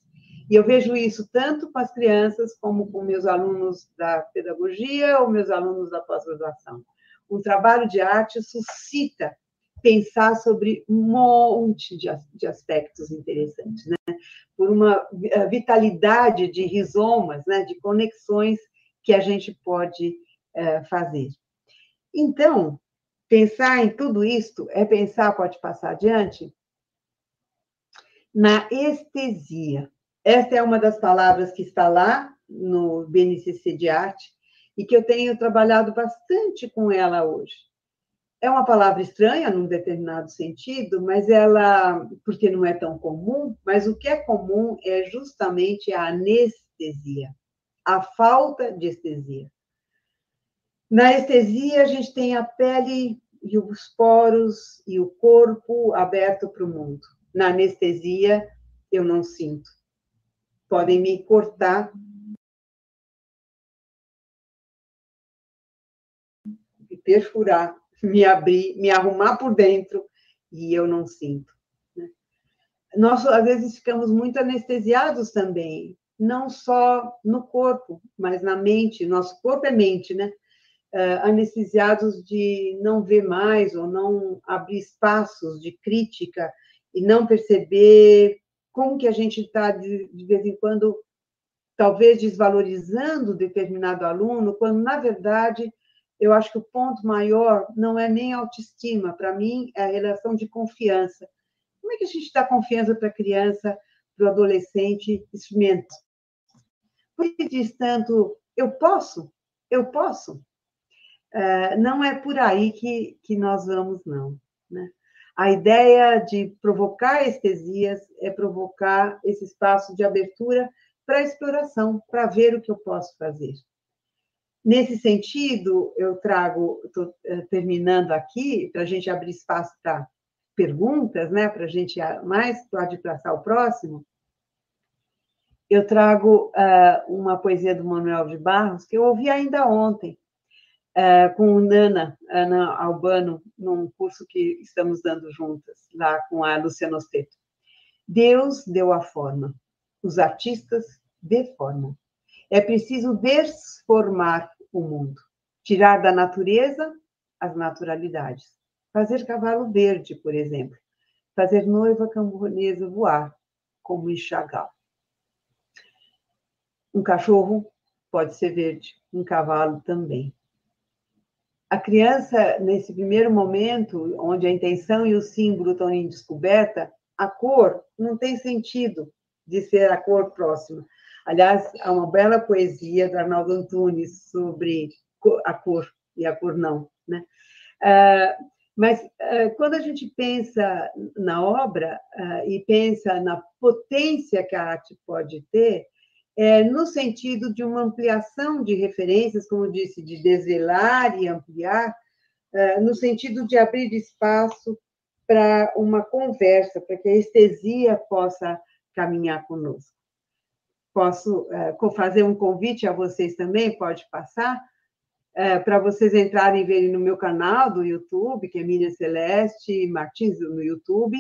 E eu vejo isso tanto com as crianças como com meus alunos da pedagogia ou meus alunos da pós-graduação um trabalho de arte suscita pensar sobre um monte de, aspectos interessantes, né? Por uma vitalidade de rizomas, né? De conexões que a gente pode é, fazer. Então, pensar em tudo isto é pensar, pode passar adiante, na estesia. Esta é uma das palavras que está lá no BNCC de arte, e que eu tenho trabalhado bastante com ela hoje. É uma palavra estranha num determinado sentido, mas ela, porque não é tão comum, mas o que é comum é justamente a anestesia, a falta de estesia. Na estesia, a gente tem a pele e os poros e o corpo aberto para o mundo. Na anestesia, eu não sinto. Podem me cortar perfurar, me abrir, me arrumar por dentro e eu não sinto. Né? Nós, às vezes, ficamos muito anestesiados também, não só no corpo, mas na mente. Nosso corpo é mente, né? Uh, anestesiados de não ver mais ou não abrir espaços de crítica e não perceber como que a gente está, de, de vez em quando, talvez desvalorizando determinado aluno, quando, na verdade, eu acho que o ponto maior não é nem autoestima, para mim é a relação de confiança. Como é que a gente dá confiança para a criança, para o adolescente, experimento? Por que diz tanto, eu posso? Eu posso? É, não é por aí que, que nós vamos, não. Né? A ideia de provocar estesias é provocar esse espaço de abertura para exploração, para ver o que eu posso fazer. Nesse sentido, eu trago, estou eh, terminando aqui, para a gente abrir espaço para perguntas, né, para a gente mais pode passar o próximo. Eu trago uh, uma poesia do Manuel de Barros, que eu ouvi ainda ontem, uh, com Nana, Ana Albano, num curso que estamos dando juntas, lá com a Luciana Osteto. Deus deu a forma, os artistas deformam. É preciso desformar o mundo. Tirar da natureza as naturalidades. Fazer cavalo verde, por exemplo. Fazer noiva camponesa voar, como em Chagall. Um cachorro pode ser verde, um cavalo também. A criança, nesse primeiro momento, onde a intenção e o símbolo estão em descoberta, a cor não tem sentido de ser a cor próxima. Aliás, há uma bela poesia do Arnaldo Antunes sobre a cor e a cor não. Né? Ah, mas ah, quando a gente pensa na obra ah, e pensa na potência que a arte pode ter, é no sentido de uma ampliação de referências, como disse, de desvelar e ampliar, no sentido de abrir espaço para uma conversa, para que a estesia possa caminhar conosco. Posso é, fazer um convite a vocês também, pode passar, é, para vocês entrarem e verem no meu canal do YouTube, que é Miriam Celeste Martins, no YouTube,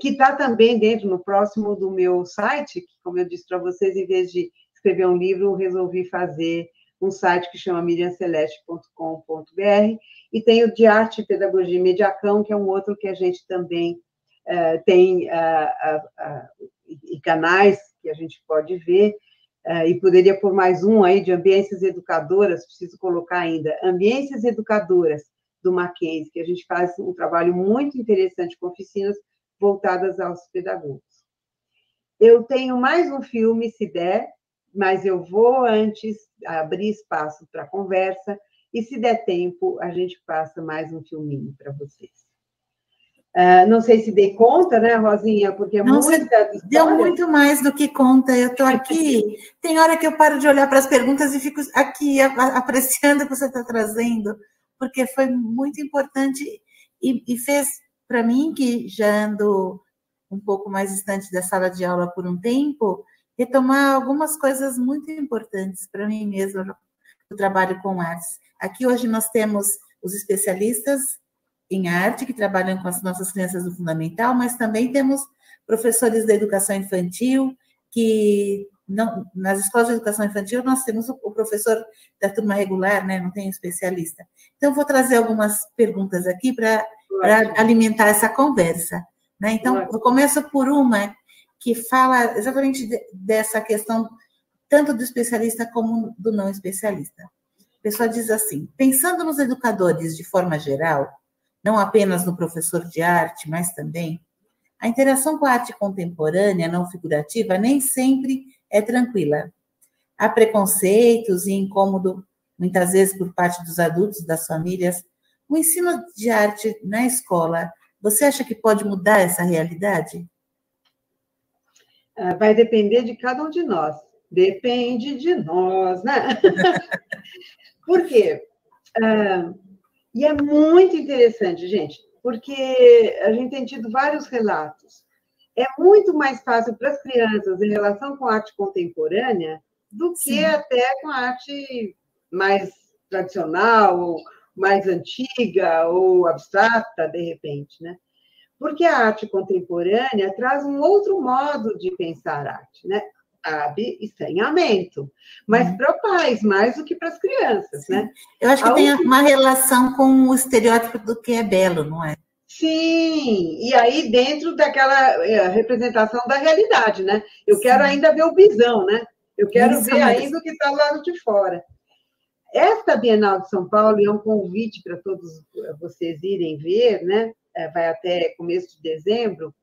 que está também dentro, no próximo do meu site, que, como eu disse para vocês, em vez de escrever um livro, resolvi fazer um site que chama miriamceleste.com.br, e tem o de Arte e Pedagogia Mediacão, que é um outro que a gente também uh, tem uh, uh, e canais que a gente pode ver, uh, e poderia pôr mais um aí de ambiências educadoras, preciso colocar ainda, ambiências educadoras do Mackenzie, que a gente faz um trabalho muito interessante com oficinas voltadas aos pedagogos. Eu tenho mais um filme, se der, mas eu vou antes abrir espaço para conversa, e se der tempo, a gente passa mais um filminho para vocês. Uh, não sei se dei conta, né, Rosinha? Porque é não, muita Deu muito mais do que conta. Eu estou aqui. Tem hora que eu paro de olhar para as perguntas e fico aqui apreciando o que você está trazendo, porque foi muito importante e, e fez para mim, que já ando um pouco mais distante da sala de aula por um tempo, retomar algumas coisas muito importantes para mim mesma no trabalho com artes. Aqui hoje nós temos os especialistas em arte, que trabalham com as nossas crianças do fundamental, mas também temos professores da educação infantil, que não, nas escolas de educação infantil nós temos o, o professor da turma regular, né? não tem especialista. Então, vou trazer algumas perguntas aqui para alimentar essa conversa. Né? Então, eu começo por uma que fala exatamente de, dessa questão, tanto do especialista como do não especialista. A pessoa diz assim: pensando nos educadores de forma geral, não apenas no professor de arte, mas também, a interação com a arte contemporânea, não figurativa, nem sempre é tranquila. Há preconceitos e incômodo, muitas vezes por parte dos adultos, das famílias. O ensino de arte na escola, você acha que pode mudar essa realidade? Ah, vai depender de cada um de nós. Depende de nós, né? Por quê? Uh, e é muito interessante, gente, porque a gente tem tido vários relatos. É muito mais fácil para as crianças em relação com a arte contemporânea do que Sim. até com a arte mais tradicional, ou mais antiga, ou abstrata, de repente, né? Porque a arte contemporânea traz um outro modo de pensar arte, né? sabe estranhamento, mas uhum. para pais mais do que para as crianças, Sim. né? Eu acho que a tem uma relação com o estereótipo do que é belo, não é? Sim, e aí dentro daquela é, representação da realidade, né? Eu Sim. quero ainda ver o bisão, né? Eu quero Isso ver mesmo. ainda o que está lá de fora. Esta Bienal de São Paulo, e é um convite para todos vocês irem ver, né? É, vai até começo de dezembro,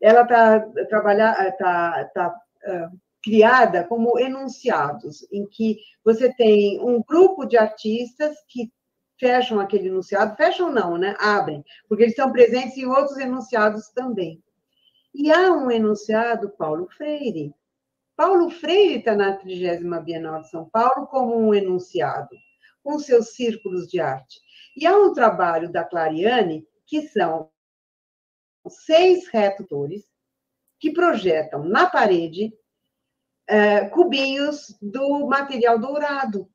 ela está tá, tá, tá criada como enunciados, em que você tem um grupo de artistas que fecham aquele enunciado, fecham não, né? Abrem, porque eles estão presentes em outros enunciados também. E há um enunciado, Paulo Freire. Paulo Freire está na 30 Bienal de São Paulo como um enunciado, com seus círculos de arte. E há um trabalho da Clariane, que são seis retutores que projetam na parede é, cubinhos do material dourado,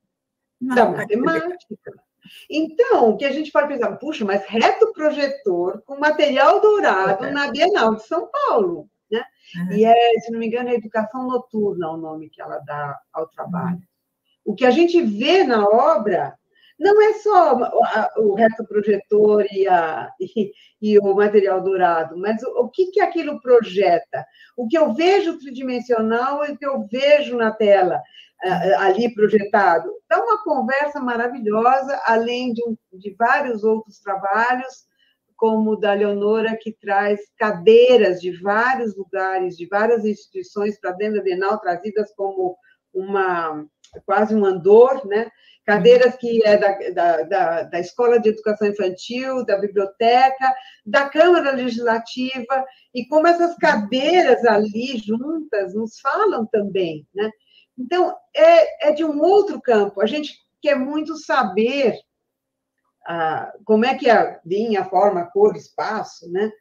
Não, da matemática. Então, o que a gente pode pensar, puxa, mas reto projetor com material dourado na Bienal de São Paulo. Né? Uhum. E é, se não me engano, é educação noturna o nome que ela dá ao trabalho. Uhum. O que a gente vê na obra não é só o reto projetor e, a, e, e, o material dourado, mas o, o, que, que aquilo projeta? O que eu vejo tridimensional e o que eu vejo na tela ali projetado. Então, uma conversa maravilhosa, além de, de vários outros trabalhos, como o da Leonora, que traz cadeiras de vários lugares, de várias instituições para dentro da Bienal, trazidas como uma quase um andor, né? cadeiras que é da, da, da, da, Escola de Educação Infantil, da Biblioteca, da Câmara Legislativa, e como essas cadeiras ali juntas nos falam também, né? Então, é, é de um outro campo. A gente quer muito saber ah, como é que a linha, forma, cor, espaço, né?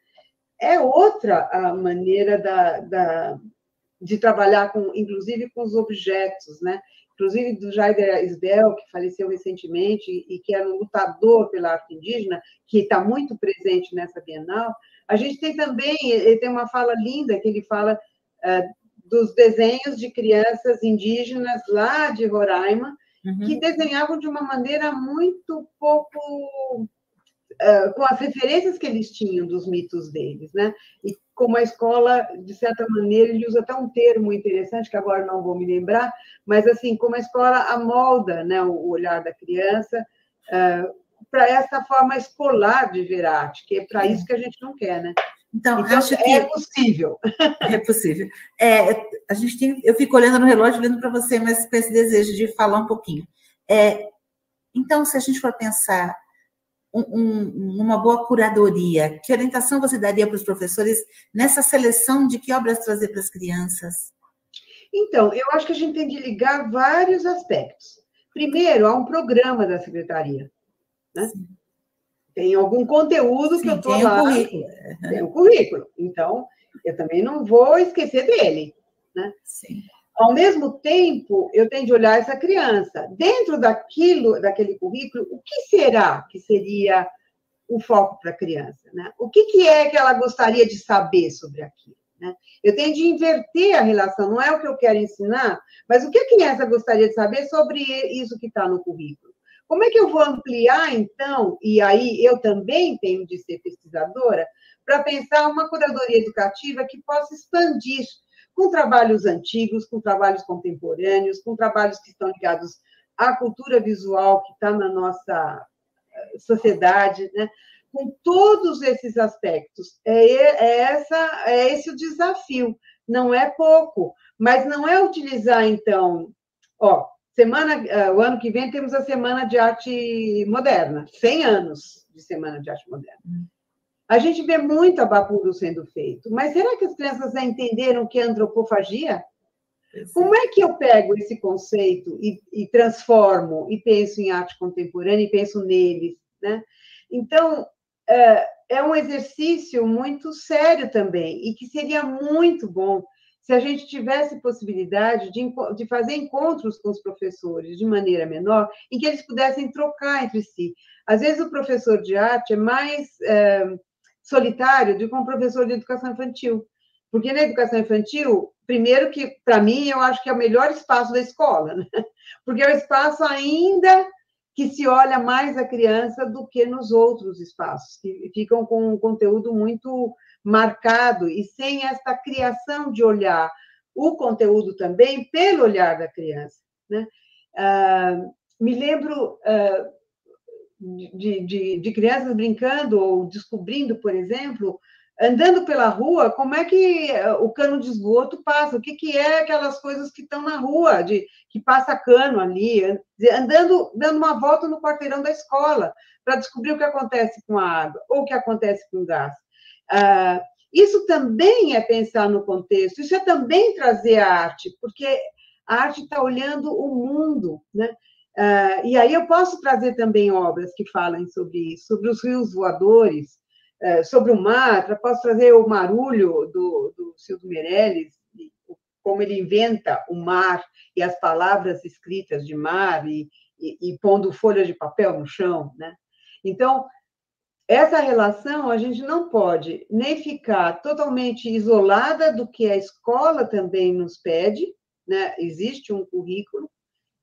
É outra a maneira da, da, de trabalhar, com, inclusive com os objetos, né? inclusive do Jair Isbel, que faleceu recentemente e que era um lutador pela arte indígena, que está muito presente nessa Bienal, a gente tem também, ele tem uma fala linda, que ele fala uh, dos desenhos de crianças indígenas lá de Roraima, uhum. que desenhavam de uma maneira muito pouco uh, com as referências que eles tinham dos mitos deles, né? E como a escola, de certa maneira, ele usa até um termo interessante, que agora não vou me lembrar, mas assim, como a escola amolda né, o olhar da criança uh, para essa forma escolar de ver arte, que é para isso que a gente não quer, né? Então, então acho que é possível. É possível. É, a gente tem, eu fico olhando no relógio, olhando para você, mas com esse desejo de falar um pouquinho. É, então, se a gente for pensar um, uma boa curadoria? Que orientação você daria para os professores nessa seleção de que obras trazer para as crianças? Então, eu acho que a gente tem de ligar vários aspectos. Primeiro, há um programa da secretaria. Né? Tem algum conteúdo Sim, que eu estou lá. Currículo. Tem um currículo. Então, eu também não vou esquecer dele. Né? Sim. Ao mesmo tempo, eu tenho de olhar essa criança. Dentro daquilo, daquele currículo, o que será que seria o foco para a criança? Né? O que, que é que ela gostaria de saber sobre aquilo? Né? Eu tenho de inverter a relação, não é o que eu quero ensinar, mas o que a criança gostaria de saber sobre isso que está no currículo? Como é que eu vou ampliar, então, e aí eu também tenho de ser pesquisadora, para pensar uma curadoria educativa que possa expandir com trabalhos antigos, com trabalhos contemporâneos, com trabalhos que estão ligados à cultura visual que está na nossa eh, sociedade, né? com todos esses aspectos. É, é, essa, é esse o desafio. Não é pouco, mas não é utilizar, então, ó, semana, eh, o ano que vem temos a Semana de Arte Moderna, 100 anos de Semana de Arte Moderna. A gente vê muito abapuru sendo feito, mas será que as crianças já entenderam o que é antropofagia? Como é que eu pego esse conceito e, e, transformo e penso em arte contemporânea e penso neles, né? Então, é, é um exercício muito sério também e que seria muito bom se a gente tivesse possibilidade de, de fazer encontros com os professores de maneira menor, em que eles pudessem trocar entre si. Às vezes o professor de arte é mais é, solitário do que um professor de educação infantil. Porque na educação infantil, primeiro que, para mim, eu acho que é o melhor espaço da escola, né? porque é o espaço ainda que se olha mais a criança do que nos outros espaços, que ficam com um conteúdo muito marcado e sem esta criação de olhar o conteúdo também pelo olhar da criança. Né? Ah, me lembro uh, de, de, de, crianças brincando ou descobrindo, por exemplo, andando pela rua, como é que o cano de esgoto passa, o que, que é aquelas coisas que estão na rua, de que passa cano ali, andando, dando uma volta no quarteirão da escola, para descobrir o que acontece com a água, ou o que acontece com o gás. Uh, isso também é pensar no contexto, isso é também trazer a arte, porque a arte está olhando o mundo, né? Uh, e aí eu posso trazer também obras que falem sobre isso, sobre os rios voadores, uh, sobre o mar, posso trazer o Marulho, do, do Silvio Meirelles, como ele inventa o mar e as palavras escritas de mar e, e, e pondo folhas de papel no chão, né? Então, essa relação a gente não pode nem ficar totalmente isolada do que a escola também nos pede, né? Existe um currículo,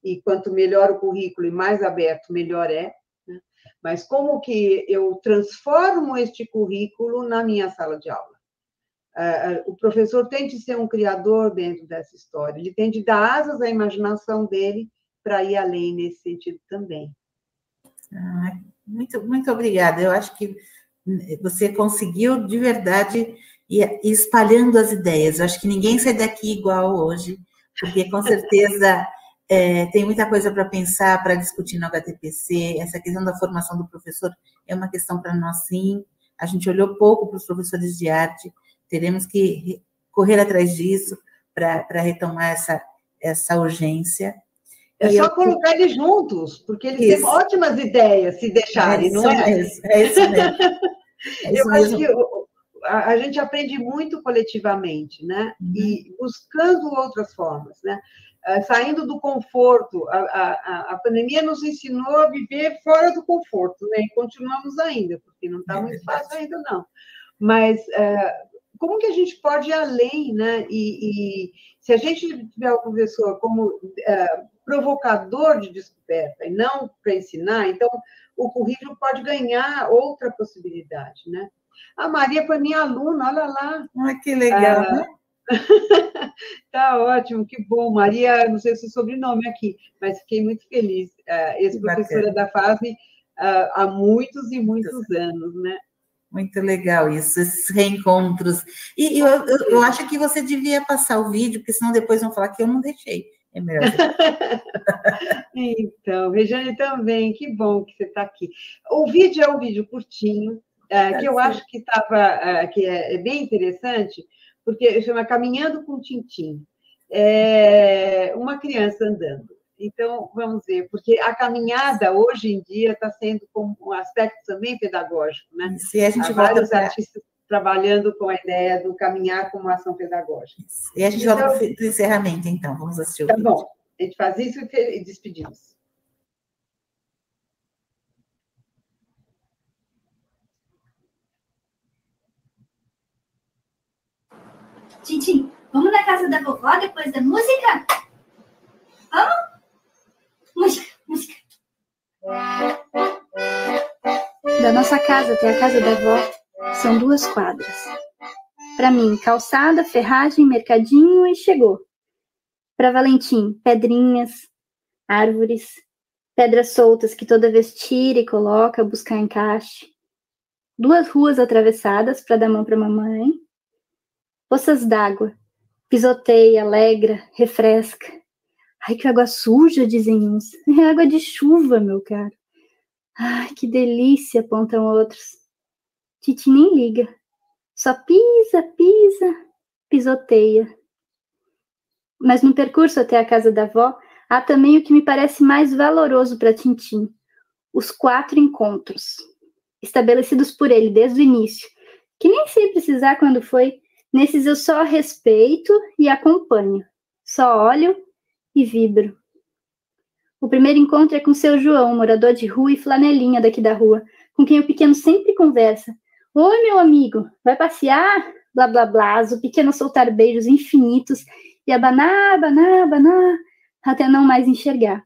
e quanto melhor o currículo e mais aberto, melhor é. Né? Mas como que eu transformo este currículo na minha sala de aula? o professor tem de ser um criador dentro dessa história, ele tem de dar asas à imaginação dele para ir além nesse sentido também. Ah, muito, muito obrigada. Eu acho que você conseguiu de verdade ir espalhando as ideias. Eu acho que ninguém sai daqui igual hoje, porque com certeza é, tem muita coisa para pensar, para discutir no HTPC. Essa questão da formação do professor é uma questão para nós, sim. A gente olhou pouco para os professores de arte, teremos que correr atrás disso para retomar essa, essa urgência. É só colocar eles juntos, porque eles isso. têm ótimas ideias se deixarem, é não é? Mesmo, é isso mesmo. É isso eu mesmo. acho que a, a, gente aprende muito coletivamente, né? Uhum. E buscando outras formas, né? Uh, saindo do conforto. A, a, a, pandemia nos ensinou a viver fora do conforto, né? E continuamos ainda, porque não está é muito fácil ainda, não. Mas uh, como que a gente pode ir além, né? E, e se a gente tiver o professor como uh, provocador de descoberta e não para ensinar, então o currículo pode ganhar outra possibilidade, né? A Maria foi minha aluna, olha lá. Ah, que legal, ah, né? tá ótimo, que bom. Maria, não sei se é sobrenome aqui, mas fiquei muito feliz. Uh, Ex-professora da FASM uh, há muitos e muitos anos, né? Muito legal isso, esses reencontros. E eu, eu, eu, acho que você devia passar o vídeo, porque senão depois vão falar que eu não deixei. É melhor. então, Regiane também, que bom que você está aqui. O vídeo é um vídeo curtinho, é, que eu acho que, tava, é, que é, é, bem interessante, porque chama Caminhando com Tintim. É uma criança andando. Então, vamos ver, porque a caminhada hoje em dia está sendo como um aspecto também pedagógico, né? E a gente Há vários pra... artistas trabalhando com a ideia do caminhar como ação pedagógica. E a gente então, volta para o encerramento, então, vamos assistir o Tá vídeo. bom, a gente faz isso e despedimos. Tintim, vamos na casa da vovó depois da música? Vamos? Música, música. Da nossa casa até a casa da avó são duas quadras. Para mim, calçada, ferragem, mercadinho e chegou. Para Valentim, pedrinhas, árvores, pedras soltas que toda vez tira e coloca, buscar encaixe. Duas ruas atravessadas para dar mão para mamãe. Poças d'água, pisoteia, alegra, refresca. Ai, que água suja, dizem uns. É água de chuva, meu caro. Ai, que delícia, apontam outros. Titi nem liga. Só pisa, pisa, pisoteia. Mas no percurso até a casa da avó, há também o que me parece mais valoroso para Tintim: os quatro encontros, estabelecidos por ele desde o início, que nem sei precisar quando foi. Nesses eu só respeito e acompanho, só olho e vibro. O primeiro encontro é com seu João, morador de rua e flanelinha daqui da rua, com quem o pequeno sempre conversa, Oi, meu amigo, vai passear? Blá, blá, blá. O pequeno soltar beijos infinitos e abanar, abanar, abanar, até não mais enxergar.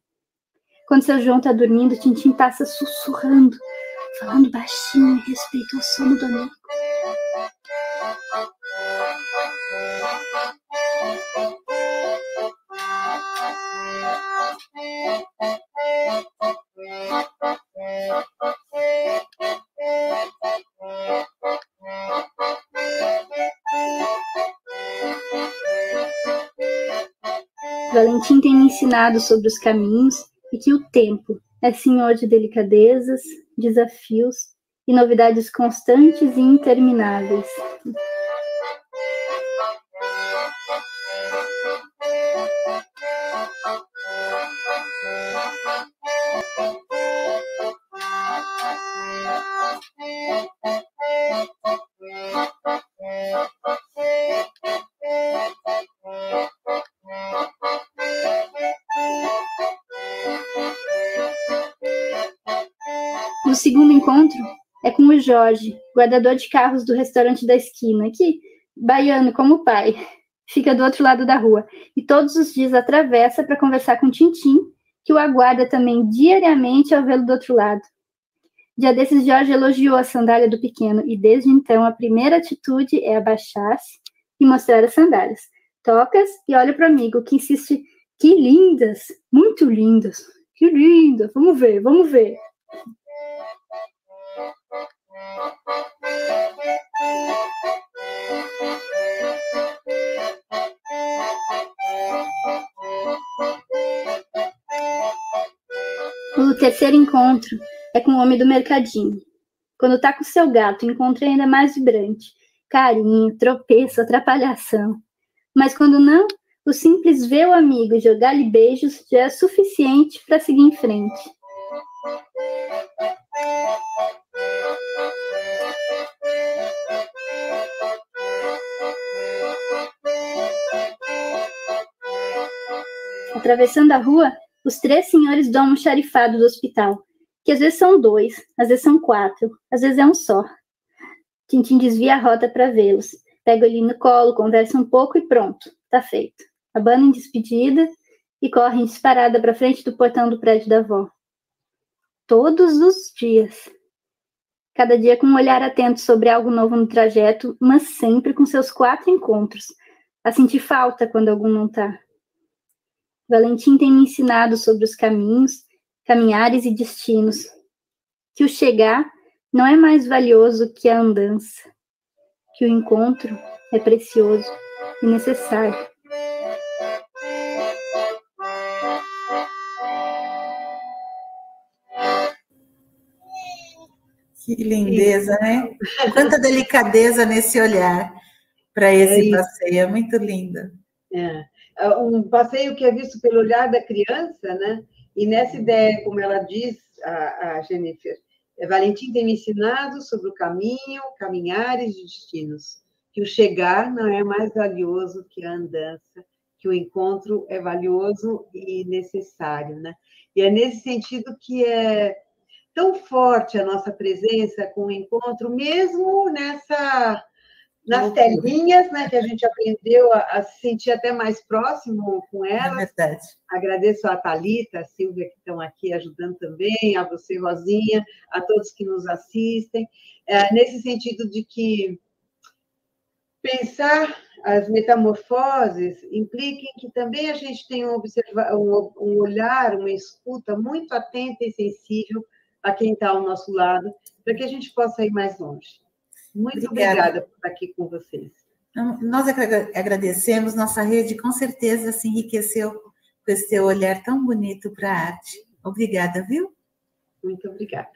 Quando seu João tá dormindo, Tintim passa sussurrando, falando baixinho a respeito ao sono do amigo. Valentim tem me ensinado sobre os caminhos e que o tempo é senhor de delicadezas, desafios e novidades constantes e intermináveis. Jorge, guardador de carros do restaurante da esquina, que, baiano como o pai, fica do outro lado da rua e todos os dias atravessa para conversar com Tintim, que o aguarda também diariamente ao vê-lo do outro lado. Dia desses, Jorge elogiou a sandália do pequeno e desde então a primeira atitude é abaixar-se e mostrar as sandálias. Tocas e olha para o amigo que insiste: que lindas, muito lindas, que lindas, vamos ver, vamos ver. O terceiro encontro é com o homem do mercadinho. Quando tá com seu gato, encontra ainda mais vibrante. Carinho, tropeço, atrapalhação. Mas quando não, o simples ver o amigo e jogar-lhe beijos já é suficiente para seguir em frente. Atravessando a rua, os três senhores dão um xarifado do hospital, que às vezes são dois, às vezes são quatro, às vezes é um só. Tintim desvia a rota para vê-los, pega ele no colo, conversa um pouco e pronto, tá feito. Abana em despedida e corre em disparada para frente do portão do prédio da avó. Todos os dias. Cada dia com um olhar atento sobre algo novo no trajeto, mas sempre com seus quatro encontros, a sentir falta quando algum não tá. Valentim tem me ensinado sobre os caminhos, caminhares e destinos, que o chegar não é mais valioso que a andança, que o encontro é precioso e necessário. Que lindeza, né? Quanta delicadeza nesse olhar para esse é passeio, é muito lindo. É. é. Um passeio que é visto pelo olhar da criança, né? E nessa ideia, como ela diz, a, a Jennifer, é, Valentim tem me ensinado sobre o caminho, caminhares e destinos, que o chegar não é mais valioso que a andança, que o encontro é valioso e necessário, né? E é nesse sentido que é tão forte a nossa presença com o encontro, mesmo nessa nas telinhas, né, que a gente aprendeu a, a, se sentir até mais próximo com ela. É verdade. Agradeço a Thalita, a Silvia, que estão aqui ajudando também, a você, Rosinha, a todos que nos assistem, é, nesse sentido de que pensar as metamorfoses impliquem que também a gente tem um, observa um, um olhar, uma escuta muito atenta e sensível a quem está ao nosso lado, para que a gente possa ir mais longe. Muito obrigada, obrigada por estar aqui com vocês. Nós agradecemos, nossa rede com certeza se enriqueceu com esse seu olhar tão bonito para a arte. Obrigada, viu? Muito obrigada.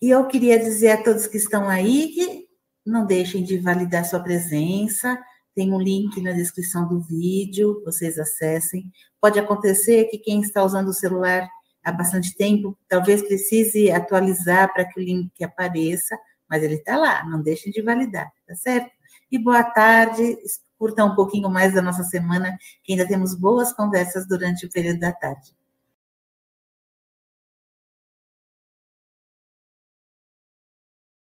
E eu queria dizer a todos que estão aí que não deixem de validar sua presença. Tem um link na descrição do vídeo, vocês acessem. Pode acontecer que quem está usando o celular há bastante tempo, talvez precise atualizar para que o link apareça, mas ele está lá, não deixem de validar, tá certo? E boa tarde, curta um pouquinho mais da nossa semana, que ainda temos boas conversas durante o período da tarde.